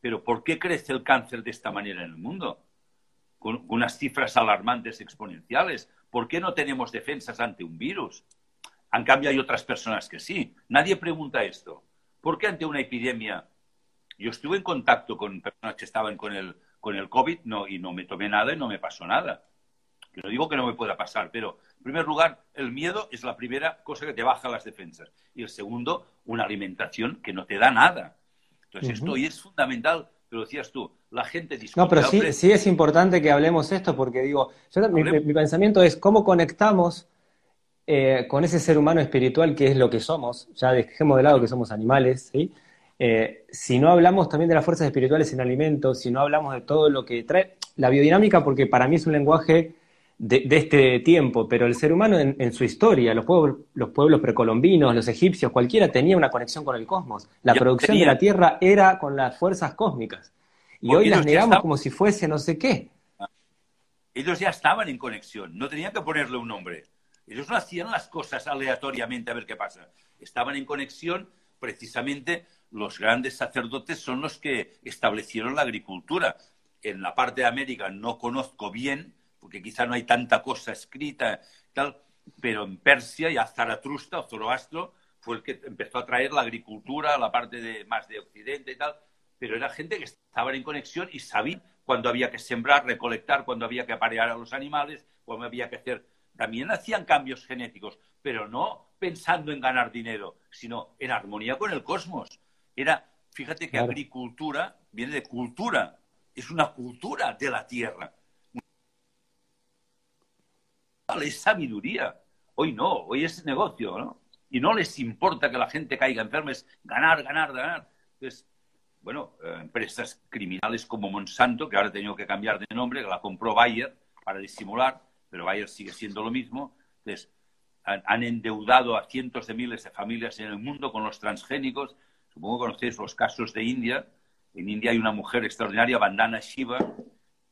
Pero ¿por qué crece el cáncer de esta manera en el mundo? Con unas cifras alarmantes exponenciales. ¿Por qué no tenemos defensas ante un virus? En cambio, hay otras personas que sí. Nadie pregunta esto. ¿Por qué ante una epidemia? Yo estuve en contacto con personas que estaban con el, con el COVID no, y no me tomé nada y no me pasó nada. Yo no digo que no me pueda pasar, pero en primer lugar, el miedo es la primera cosa que te baja las defensas. Y el segundo, una alimentación que no te da nada. Entonces, esto hoy es fundamental, pero decías tú, la gente discute. No, pero sí, sí es importante que hablemos esto, porque digo, mi, pensamiento es cómo conectamos eh, con ese ser humano espiritual que es lo que somos, ya dejemos de lado que somos animales, ¿sí? Eh, si no hablamos también de las fuerzas espirituales en alimentos, si no hablamos de todo lo que trae la biodinámica, porque para mí es un lenguaje de, este tiempo, pero el ser humano en, su historia, los pueblos, los pueblos, precolombinos, los egipcios, cualquiera tenía una conexión con el cosmos. La producción de la Tierra era con las fuerzas cósmicas. Y hoy las negamos como si fuese no sé qué. Ellos ya estaban en conexión, no tenían que ponerle un nombre. Ellos no hacían las cosas aleatoriamente a ver qué pasa. Estaban en conexión, precisamente los grandes sacerdotes son los que establecieron la agricultura. En la parte de América no conozco bien, porque quizá no hay tanta cosa escrita, tal, pero en Persia ya Zaratrusta o Zoroastro fue el que empezó a traer la agricultura, la parte de, más de Occidente y tal, pero era gente que estaba en conexión y sabía cuándo había que sembrar, recolectar, cuándo había que aparear a los animales, cuándo había que hacer. También hacían cambios genéticos, pero no pensando en ganar dinero, sino en armonía con el cosmos. Era, fíjate que agricultura viene de cultura, es una cultura de la tierra. Es sabiduría. Hoy no, hoy es negocio, ¿no? Y no les importa que la gente caiga enferma, es ganar, ganar, ganar. Entonces, bueno, eh, empresas criminales como Monsanto, que ahora ha tenido que cambiar de nombre, que la compró Bayer para disimular, pero Bayer sigue siendo lo mismo. Entonces, han, endeudado a cientos de miles de familias en el mundo con los transgénicos. Supongo que conocéis los casos de India. En India hay una mujer extraordinaria, Vandana Shiva,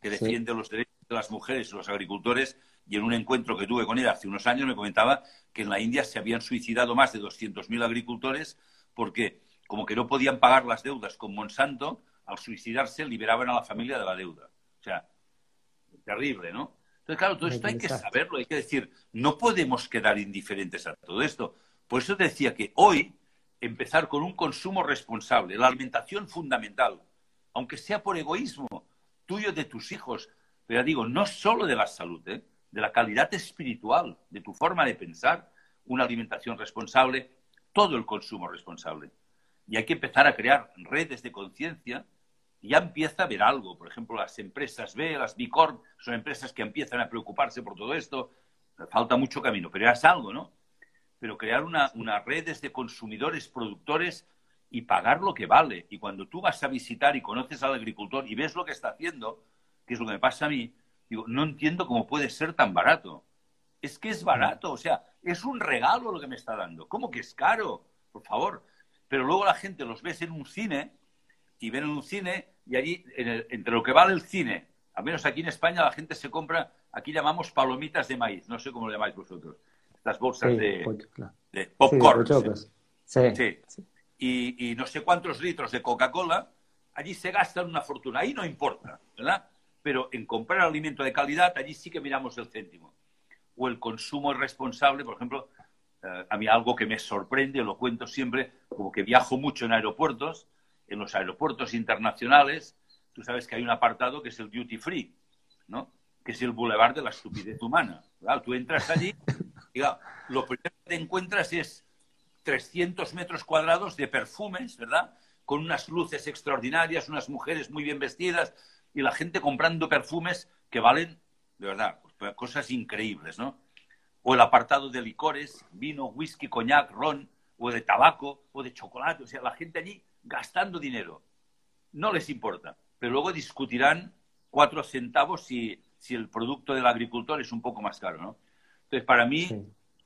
que defiende los derechos de las mujeres y los agricultores. Y en un encuentro que tuve con ella hace unos años me comentaba que en la India se habían suicidado más de 200.000 agricultores porque como que no podían pagar las deudas con Monsanto, al suicidarse liberaban a la familia de la deuda. O sea, terrible, ¿no? Entonces, claro, todo esto hay que saberlo, hay que decir, no podemos quedar indiferentes a todo esto. Por eso te decía que hoy empezar con un consumo responsable, la alimentación fundamental, aunque sea por egoísmo tuyo de tus hijos, pero digo, no solo de la salud, ¿eh? de la calidad espiritual, de tu forma de pensar, una alimentación responsable, todo el consumo responsable y hay que empezar a crear redes de conciencia ya empieza a haber algo. Por ejemplo, las empresas B, las B Corp, son empresas que empiezan a preocuparse por todo esto. Falta mucho camino, pero ya es algo, ¿no? Pero crear una, unas redes de consumidores, productores y pagar lo que vale. Y cuando tú vas a visitar y conoces al agricultor y ves lo que está haciendo, que es lo que me pasa a mí, digo, no entiendo cómo puede ser tan barato. Es que es barato, o sea, es un regalo lo que me está dando. ¿Cómo que es caro? Por favor, pero luego la gente los ves en un cine y ven en un cine y allí, entre lo que vale el cine, al menos aquí en España la gente se compra, aquí llamamos palomitas de maíz, no sé cómo lo llamáis vosotros, estas bolsas de, de, popcorn. Sí, Y, y no sé cuántos litros de Coca-Cola, allí se gastan una fortuna, ahí no importa, ¿verdad? Pero en comprar alimento de calidad, allí sí que miramos el céntimo. O el consumo irresponsable, por ejemplo, eh, a mí algo que me sorprende, lo cuento siempre, como que viajo mucho en aeropuertos, en los aeropuertos internacionales, tú sabes que hay un apartado que es el duty free, ¿no? Que es el boulevard de la estupidez humana. Tú entras allí y lo primero que te encuentras es 300 metros cuadrados de perfumes, ¿verdad? Con unas luces extraordinarias, unas mujeres muy bien vestidas y la gente comprando perfumes que valen, de verdad, pues, cosas increíbles, ¿no? o el apartado de licores, vino, whisky, coñac, ron, o de tabaco, o de chocolate. O sea, la gente allí gastando dinero. No les importa. Pero luego discutirán cuatro centavos si, si el producto del agricultor es un poco más caro, ¿no? Entonces, para mí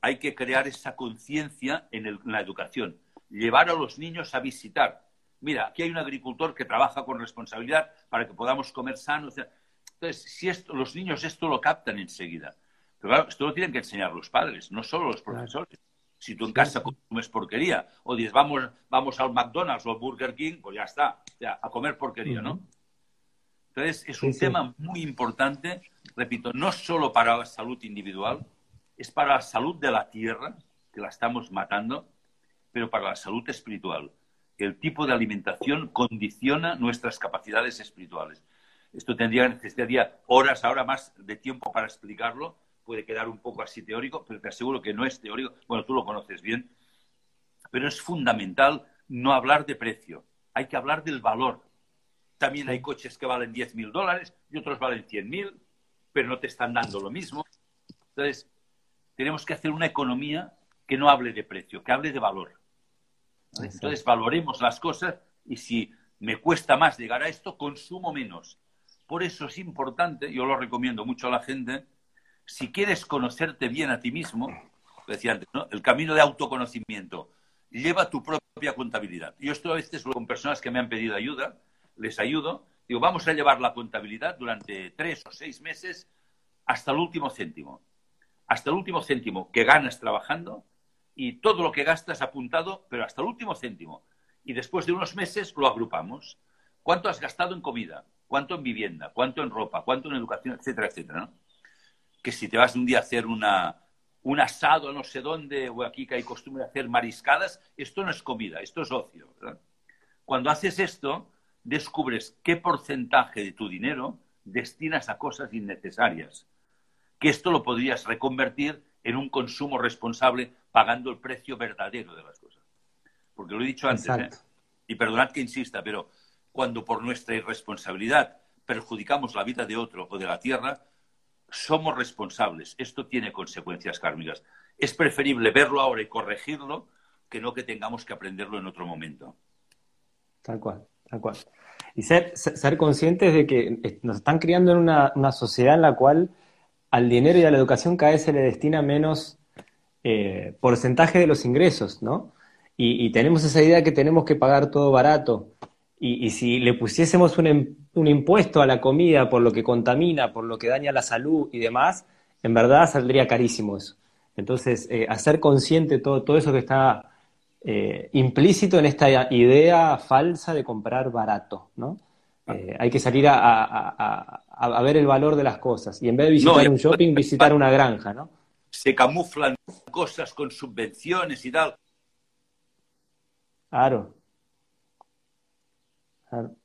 hay que crear esa conciencia en, la educación, llevar a los niños a visitar. Mira, aquí hay un agricultor que trabaja con responsabilidad para que podamos comer sano. Entonces, si esto, los niños esto lo captan enseguida. Pero claro, esto lo tienen que enseñar los padres, no solo los profesores. Si tú en casa comes porquería o dices, vamos, vamos al McDonald's o al Burger King, pues ya está, a comer porquería, ¿no? Entonces, es un tema muy importante, repito, no solo para la salud individual, es para la salud de la tierra, que la estamos matando, pero para la salud espiritual. El tipo de alimentación condiciona nuestras capacidades espirituales. Esto tendría, necesitaría horas ahora más de tiempo para explicarlo, puede quedar un poco así teórico, pero te aseguro que no es teórico. Bueno, tú lo conoces bien. Pero es fundamental no hablar de precio. Hay que hablar del valor. También hay coches que valen 10.000 dólares y otros valen 100.000, pero no te están dando lo mismo. Entonces, tenemos que hacer una economía que no hable de precio, que hable de valor. Entonces, valoremos las cosas y si me cuesta más llegar a esto, consumo menos. Por eso es importante, yo lo recomiendo mucho a la gente, si quieres conocerte bien a ti mismo, decía antes, ¿no? el camino de autoconocimiento, lleva tu propia contabilidad. Yo esto a veces con personas que me han pedido ayuda, les ayudo, digo, vamos a llevar la contabilidad durante tres o seis meses hasta el último céntimo. Hasta el último céntimo que ganas trabajando y todo lo que gastas apuntado, pero hasta el último céntimo. Y después de unos meses lo agrupamos. ¿Cuánto has gastado en comida? ¿Cuánto en vivienda? ¿Cuánto en ropa? ¿Cuánto en educación? Etcétera, etcétera. ¿no? Que si te vas un día a hacer una, un asado no sé dónde, o aquí que hay costumbre de hacer mariscadas, esto no es comida, esto es ocio. Cuando haces esto, descubres qué porcentaje de tu dinero destinas a cosas innecesarias. Que esto lo podrías reconvertir en un consumo responsable pagando el precio verdadero de las cosas. Porque lo he dicho antes, ¿eh? y perdonad que insista, pero cuando por nuestra irresponsabilidad perjudicamos la vida de otro o de la tierra, somos responsables. Esto tiene consecuencias kármicas. Es preferible verlo ahora y corregirlo que no que tengamos que aprenderlo en otro momento. Tal cual, tal cual. Y ser, ser conscientes de que nos están criando en una, sociedad en la cual al dinero y a la educación cada vez se le destina menos eh, porcentaje de los ingresos, ¿no? Y, tenemos esa idea que tenemos que pagar todo barato. Y, si le pusiésemos un, un, impuesto a la comida por lo que contamina, por lo que daña la salud y demás, en verdad saldría carísimo eso. Entonces, eh, hacer consciente todo, todo eso que está eh, implícito en esta idea falsa de comprar barato, ¿no? Eh, hay que salir a, ver el valor de las cosas y en vez de visitar un shopping, visitar una granja, ¿no? Se camuflan cosas con subvenciones y tal. Claro, claro.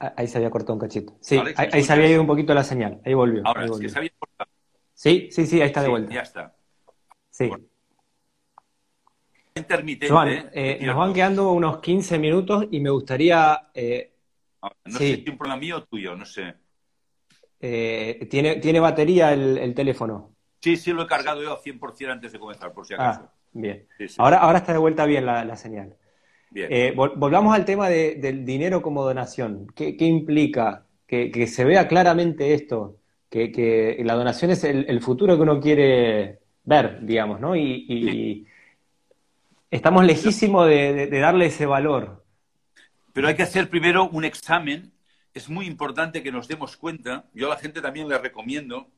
Ahí se había cortado un cachito. Sí, ahí, se había ido un poquito la señal. Ahí volvió. Ahora, es que se había cortado. Sí, sí, sí, ahí está de vuelta. Ya está. Sí. Intermitente. Eh, nos van quedando unos 15 minutos y me gustaría. Eh, ah, no sé si es un problema mío o tuyo, no sé. Eh, ¿tiene, ¿Tiene batería el, teléfono? Sí, sí, lo he cargado yo a 100% antes de comenzar, por si acaso. Ah, bien. Ahora, ahora está de vuelta bien la señal. Eh, volvamos al tema del dinero como donación. ¿Qué, implica? Que, se vea claramente esto, que, la donación es el, futuro que uno quiere ver, digamos, ¿no? Y, estamos lejísimos de, darle ese valor. Pero hay que hacer primero un examen. Es muy importante que nos demos cuenta. Yo a la gente también le recomiendo.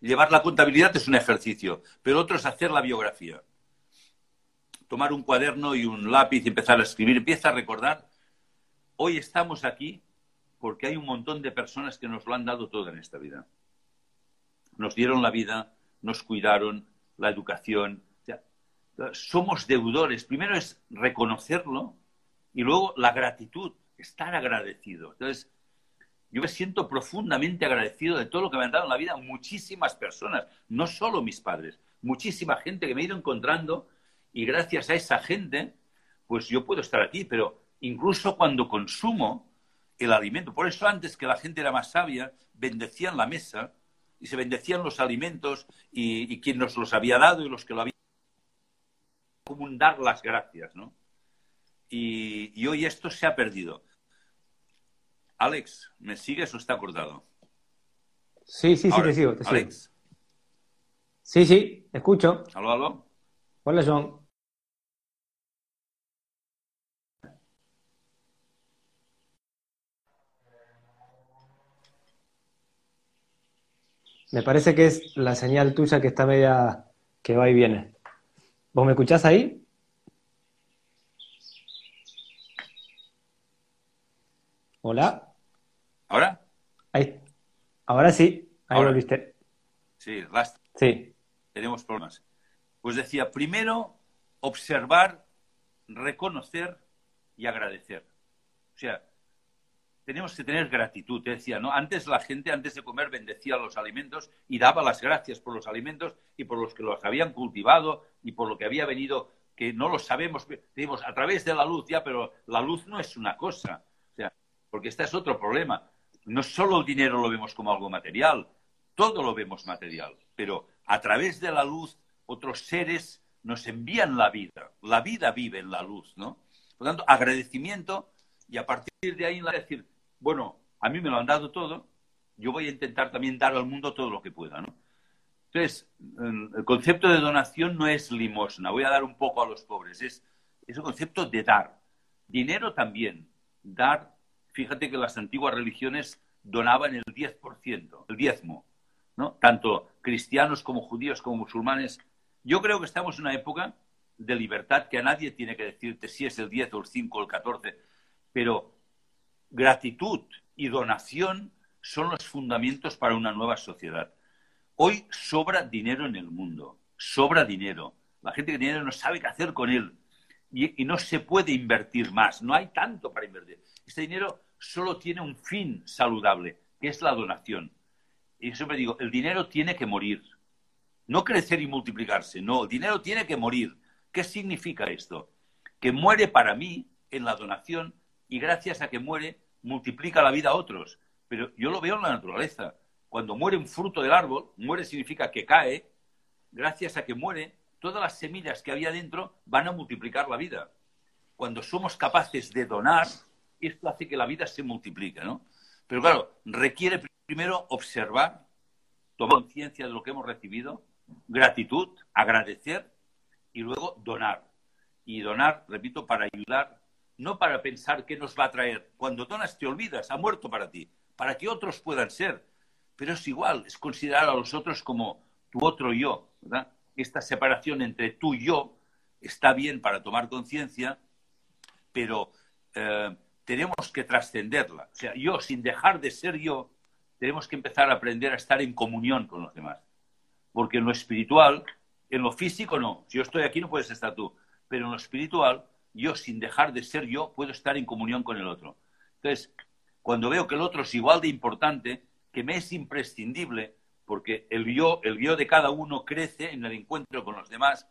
Llevar la contabilidad es un ejercicio, pero otro es hacer la biografía tomar un cuaderno y un lápiz y empezar a escribir, empieza a recordar, hoy estamos aquí porque hay un montón de personas que nos lo han dado todo en esta vida. Nos dieron la vida, nos cuidaron, la educación. somos deudores. Primero es reconocerlo y luego la gratitud. estar agradecido. Entonces, yo me siento profundamente agradecido de todo lo que me han dado en la vida muchísimas personas, no solo mis padres, muchísima gente que me he ido encontrando y gracias a esa gente, pues yo puedo estar aquí, pero incluso cuando consumo el alimento, por eso antes que la gente era más sabia, bendecían la mesa y se bendecían los alimentos y, quien nos los había dado y los que lo habían como dar las gracias, ¿no? Y, hoy esto se ha perdido. Alex, ¿me sigues o está acordado? Sí, sí, sí, te sigo, te Alex. Sí, sí, escucho. Aló, aló. Hola, John. Me parece que es la señal tuya que está media que va y viene. ¿Vos me escuchás ahí? Hola. ¿Ahora? Ahí. Ahora sí. Ahí lo viste. Sí, basta. Sí. Tenemos problemas. Pues decía, primero, observar, reconocer y agradecer. O sea, tenemos que tener gratitud. Te decía, ¿no? Antes la gente, antes de comer, bendecía los alimentos y daba las gracias por los alimentos y por los que los habían cultivado y por lo que había venido, que no lo sabemos, decimos, a través de la luz, ya, pero la luz no es una cosa. O sea, porque este es otro problema. No solo el dinero lo vemos como algo material, todo lo vemos material, pero a través de la luz otros seres nos envían la vida. La vida vive en la luz, ¿no? Por tanto, agradecimiento y a partir de ahí decir, bueno, a mí me lo han dado todo, yo voy a intentar también dar al mundo todo lo que pueda, ¿no? Entonces, el concepto de donación no es limosna, voy a dar un poco a los pobres, es, es un concepto de dar. Dinero también, dar, fíjate que las antiguas religiones donaban el 10%, el diezmo, ¿no? Tanto cristianos como judíos como musulmanes. Yo creo que estamos en una época de libertad que a nadie tiene que decirte si es el 10 o el 5 o el 14, pero gratitud y donación son los fundamentos para una nueva sociedad. Hoy sobra dinero en el mundo, sobra dinero. La gente que tiene dinero no sabe qué hacer con él y, no se puede invertir más, no hay tanto para invertir. Este dinero solo tiene un fin saludable, que es la donación. Y siempre digo, el dinero tiene que morir, no crecer y multiplicarse, no, el dinero tiene que morir. ¿Qué significa esto? Que muere para mí en la donación y gracias a que muere multiplica la vida a otros. Pero yo lo veo en la naturaleza. Cuando muere un fruto del árbol, muere significa que cae, gracias a que muere, todas las semillas que había dentro van a multiplicar la vida. Cuando somos capaces de donar, esto hace que la vida se multiplique, ¿no? Pero claro, requiere primero observar, tomar conciencia de lo que hemos recibido, gratitud, agradecer y luego donar. Y donar, repito, para ayudar no para pensar qué nos va a traer. Cuando donas te olvidas, ha muerto para ti, para que otros puedan ser. Pero es igual, es considerar a los otros como tu otro yo. Esta separación entre tú y yo está bien para tomar conciencia, pero eh, tenemos que trascenderla. O sea, yo, sin dejar de ser yo, tenemos que empezar a aprender a estar en comunión con los demás. Porque en lo espiritual, en lo físico no. Si yo estoy aquí no puedes estar tú. Pero en lo espiritual yo sin dejar de ser yo puedo estar en comunión con el otro. Entonces, cuando veo que el otro es igual de importante, que me es imprescindible, porque el yo, el yo de cada uno crece en el encuentro con los demás,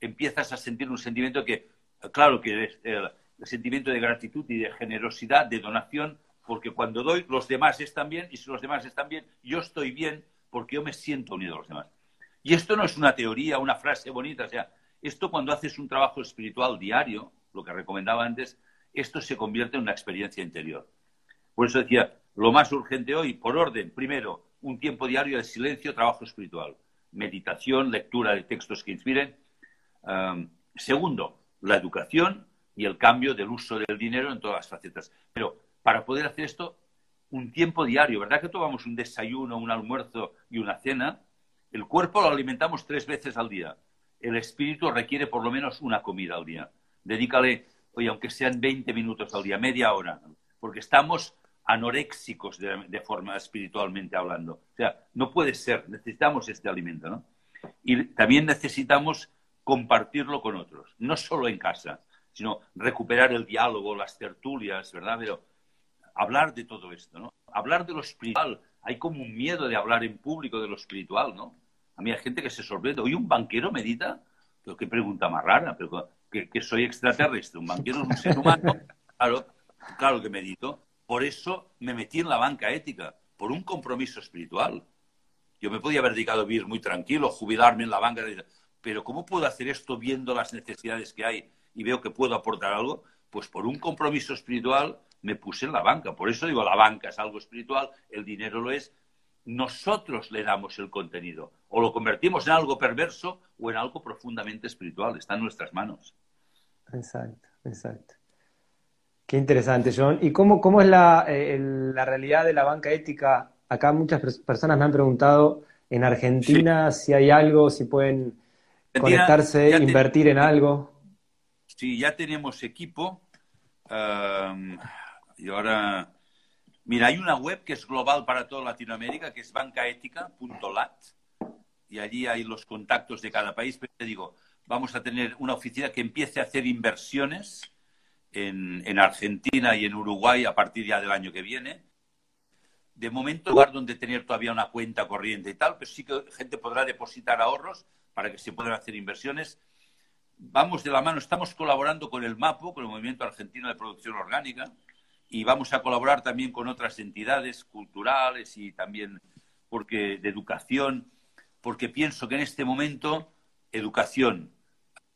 empiezas a sentir un sentimiento que, claro, que es el, sentimiento de gratitud y de generosidad, de donación, porque cuando doy, los demás están bien, y si los demás están bien, yo estoy bien porque yo me siento unido a los demás. Y esto no es una teoría, una frase bonita, o sea, esto cuando haces un trabajo espiritual diario, lo que recomendaba antes, esto se convierte en una experiencia interior. Por eso decía, lo más urgente hoy, por orden, primero, un tiempo diario de silencio, trabajo espiritual, meditación, lectura de textos que inspiren. segundo, la educación y el cambio del uso del dinero en todas las facetas. Pero para poder hacer esto, un tiempo diario, ¿verdad que tomamos un desayuno, un almuerzo y una cena? El cuerpo lo alimentamos tres veces al día el espíritu requiere por lo menos una comida al día. Dedícale, oye, aunque sean 20 minutos al día, media hora, porque estamos anoréxicos de, forma espiritualmente hablando. O sea, no puede ser, necesitamos este alimento, ¿no? Y también necesitamos compartirlo con otros, no solo en casa, sino recuperar el diálogo, las tertulias, ¿verdad? Pero hablar de todo esto, ¿no? Hablar de lo espiritual. Hay como un miedo de hablar en público de lo espiritual, ¿no? A mí hay gente que se sorprende. Hoy un banquero medita, pero qué pregunta más rara, pero que, soy extraterrestre, un banquero es un ser humano. Claro, claro que medito. Por eso me metí en la banca ética, por un compromiso espiritual. Yo me podía haber dedicado a vivir muy tranquilo, jubilarme en la banca, pero ¿cómo puedo hacer esto viendo las necesidades que hay y veo que puedo aportar algo? Pues por un compromiso espiritual me puse en la banca. Por eso digo, la banca es algo espiritual, el dinero lo es, nosotros le damos el contenido. O lo convertimos en algo perverso o en algo profundamente espiritual. Está en nuestras manos. Exacto, exacto. Qué interesante, John. ¿Y cómo, cómo es la, eh, la, realidad de la banca ética? Acá muchas personas me han preguntado en Argentina si hay algo, si pueden conectarse, invertir en algo. Sí, ya tenemos equipo. y ahora Mira, hay una web que es global para toda Latinoamérica, que es bancaética.lat, y allí hay los contactos de cada país. Pero te digo, vamos a tener una oficina que empiece a hacer inversiones en, Argentina y en Uruguay a partir ya del año que viene. De momento, lugar donde tener todavía una cuenta corriente y tal, pero sí que gente podrá depositar ahorros para que se puedan hacer inversiones. Vamos de la mano, estamos colaborando con el MAPO, con el Movimiento Argentino de Producción Orgánica, y vamos a colaborar también con otras entidades culturales y también porque de educación, porque pienso que en este momento educación,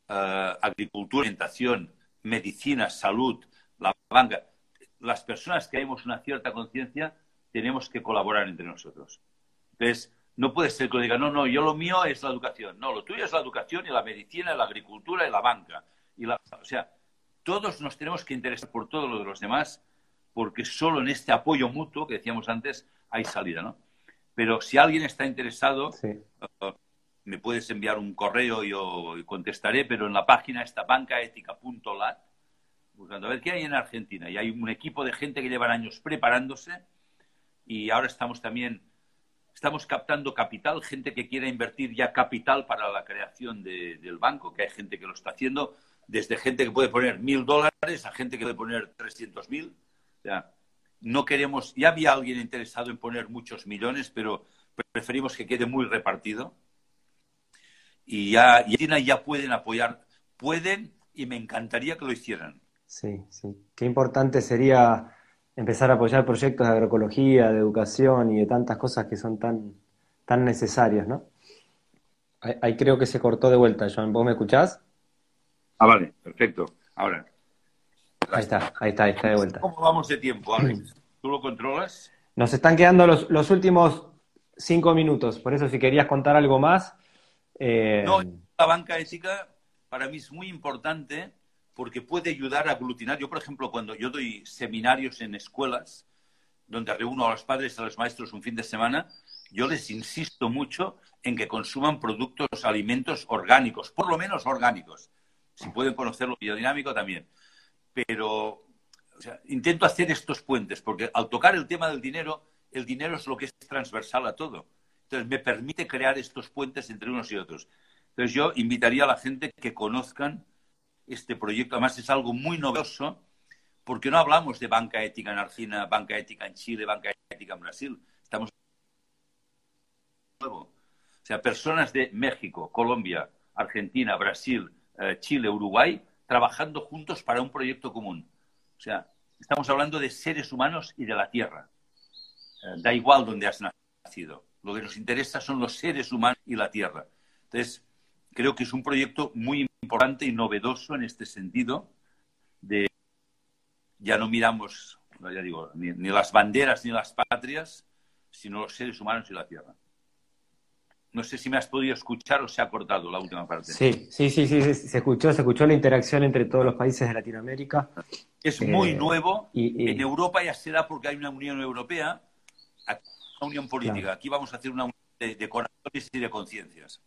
eh, agricultura, alimentación, medicina, salud, la banca, las personas que hayamos una cierta conciencia, tenemos que colaborar entre nosotros. Entonces, no puede ser que lo diga, no, no, yo lo mío es la educación. No, lo tuyo es la educación y la medicina, la agricultura y la banca. Y la, o sea, todos nos tenemos que interesar por todo lo de los demás porque solo en este apoyo mutuo que decíamos antes hay salida, ¿no? Pero si alguien está interesado, uh, me puedes enviar un correo y yo contestaré, pero en la página está bancaética.lat, buscando a ver qué hay en Argentina. Y hay un equipo de gente que llevan años preparándose y ahora estamos también, estamos captando capital, gente que quiera invertir ya capital para la creación del banco, que hay gente que lo está haciendo, desde gente que puede poner mil dólares a gente que puede poner trescientos mil no queremos, ya había alguien interesado en poner muchos millones, pero preferimos que quede muy repartido. Y ya, y ya pueden apoyar, pueden y me encantaría que lo hicieran. Sí, sí. Qué importante sería empezar a apoyar proyectos de agroecología, de educación y de tantas cosas que son tan, tan necesarias, ¿no? Ahí, creo que se cortó de vuelta, Joan. ¿Vos me escuchás? Ah, vale, perfecto. Ahora. Ahí está, ahí está, está de vuelta. ¿Cómo vamos de tiempo, Alex? ¿Tú lo controlas? Nos están quedando los, últimos cinco minutos, por eso si querías contar algo más. Eh, no, la banca ética para mí es muy importante porque puede ayudar a aglutinar. Yo, por ejemplo, cuando yo doy seminarios en escuelas, donde reúno a los padres y a los maestros un fin de semana, yo les insisto mucho en que consuman productos, alimentos orgánicos, por lo menos orgánicos. Si pueden conocer lo biodinámico también pero intento hacer estos puentes, porque al tocar el tema del dinero, el dinero es lo que es transversal a todo. Entonces, me permite crear estos puentes entre unos y otros. Entonces, yo invitaría a la gente que conozcan este proyecto. Además, es algo muy novedoso, porque no hablamos de banca ética en Argentina, banca ética en Chile, banca ética en Brasil. Estamos. O sea, personas de México, Colombia, Argentina, Brasil, eh, Chile, Uruguay, trabajando juntos para un proyecto común. O sea, estamos hablando de seres humanos y de la Tierra. Eh, da igual donde has nacido. Lo que nos interesa son los seres humanos y la Tierra. Entonces, creo que es un proyecto muy importante y novedoso en este sentido de ya no miramos, ya digo, ni las banderas ni las patrias, sino los seres humanos y la Tierra. No sé si me has podido escuchar o se ha cortado la última parte. Sí, sí, sí, sí, se escuchó, se escuchó la interacción entre todos los países de Latinoamérica. Es muy eh, nuevo. Y, En Europa ya se da porque hay una Unión Europea, una unión política. Aquí vamos a hacer una unión de, corazones y de conciencias.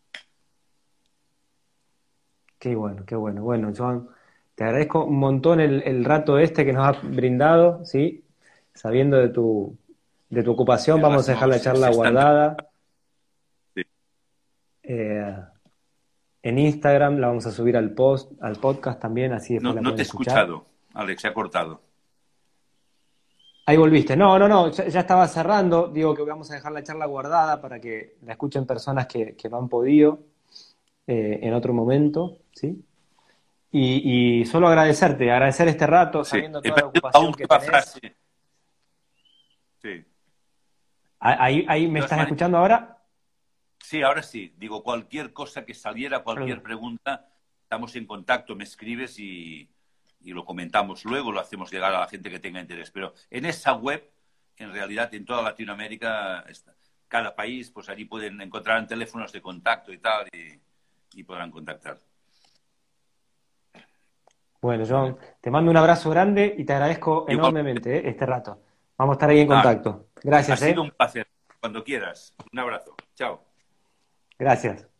Qué bueno, qué bueno. Bueno, Joan, te agradezco un montón el, rato este que nos has brindado, ¿sí? Sabiendo de tu, de tu ocupación, vamos a dejar la charla guardada. Eh, en Instagram, la vamos a subir al post, al podcast también, así después no, no te he escuchado, Alex, se ha cortado. Ahí volviste. No, no, no, ya, estaba cerrando. Digo que vamos a dejar la charla guardada para que la escuchen personas que, que no han podido eh, en otro momento, ¿sí? Y, solo agradecerte, agradecer este rato, sabiendo toda la ocupación que tenés. Sí. ¿Ahí, ahí me estás escuchando ahora? Sí, ahora sí. Digo, cualquier cosa que saliera, cualquier pregunta, estamos en contacto, me escribes y, y lo comentamos luego, lo hacemos llegar a la gente que tenga interés. Pero en esa web, en realidad en toda Latinoamérica, cada país, pues allí pueden encontrar teléfonos de contacto y tal, y, podrán contactar. Bueno, John, te mando un abrazo grande y te agradezco enormemente eh, este rato. Vamos a estar ahí en contacto. Gracias. Ha sido eh. un placer. Cuando quieras. Un abrazo. Chao. Gracias.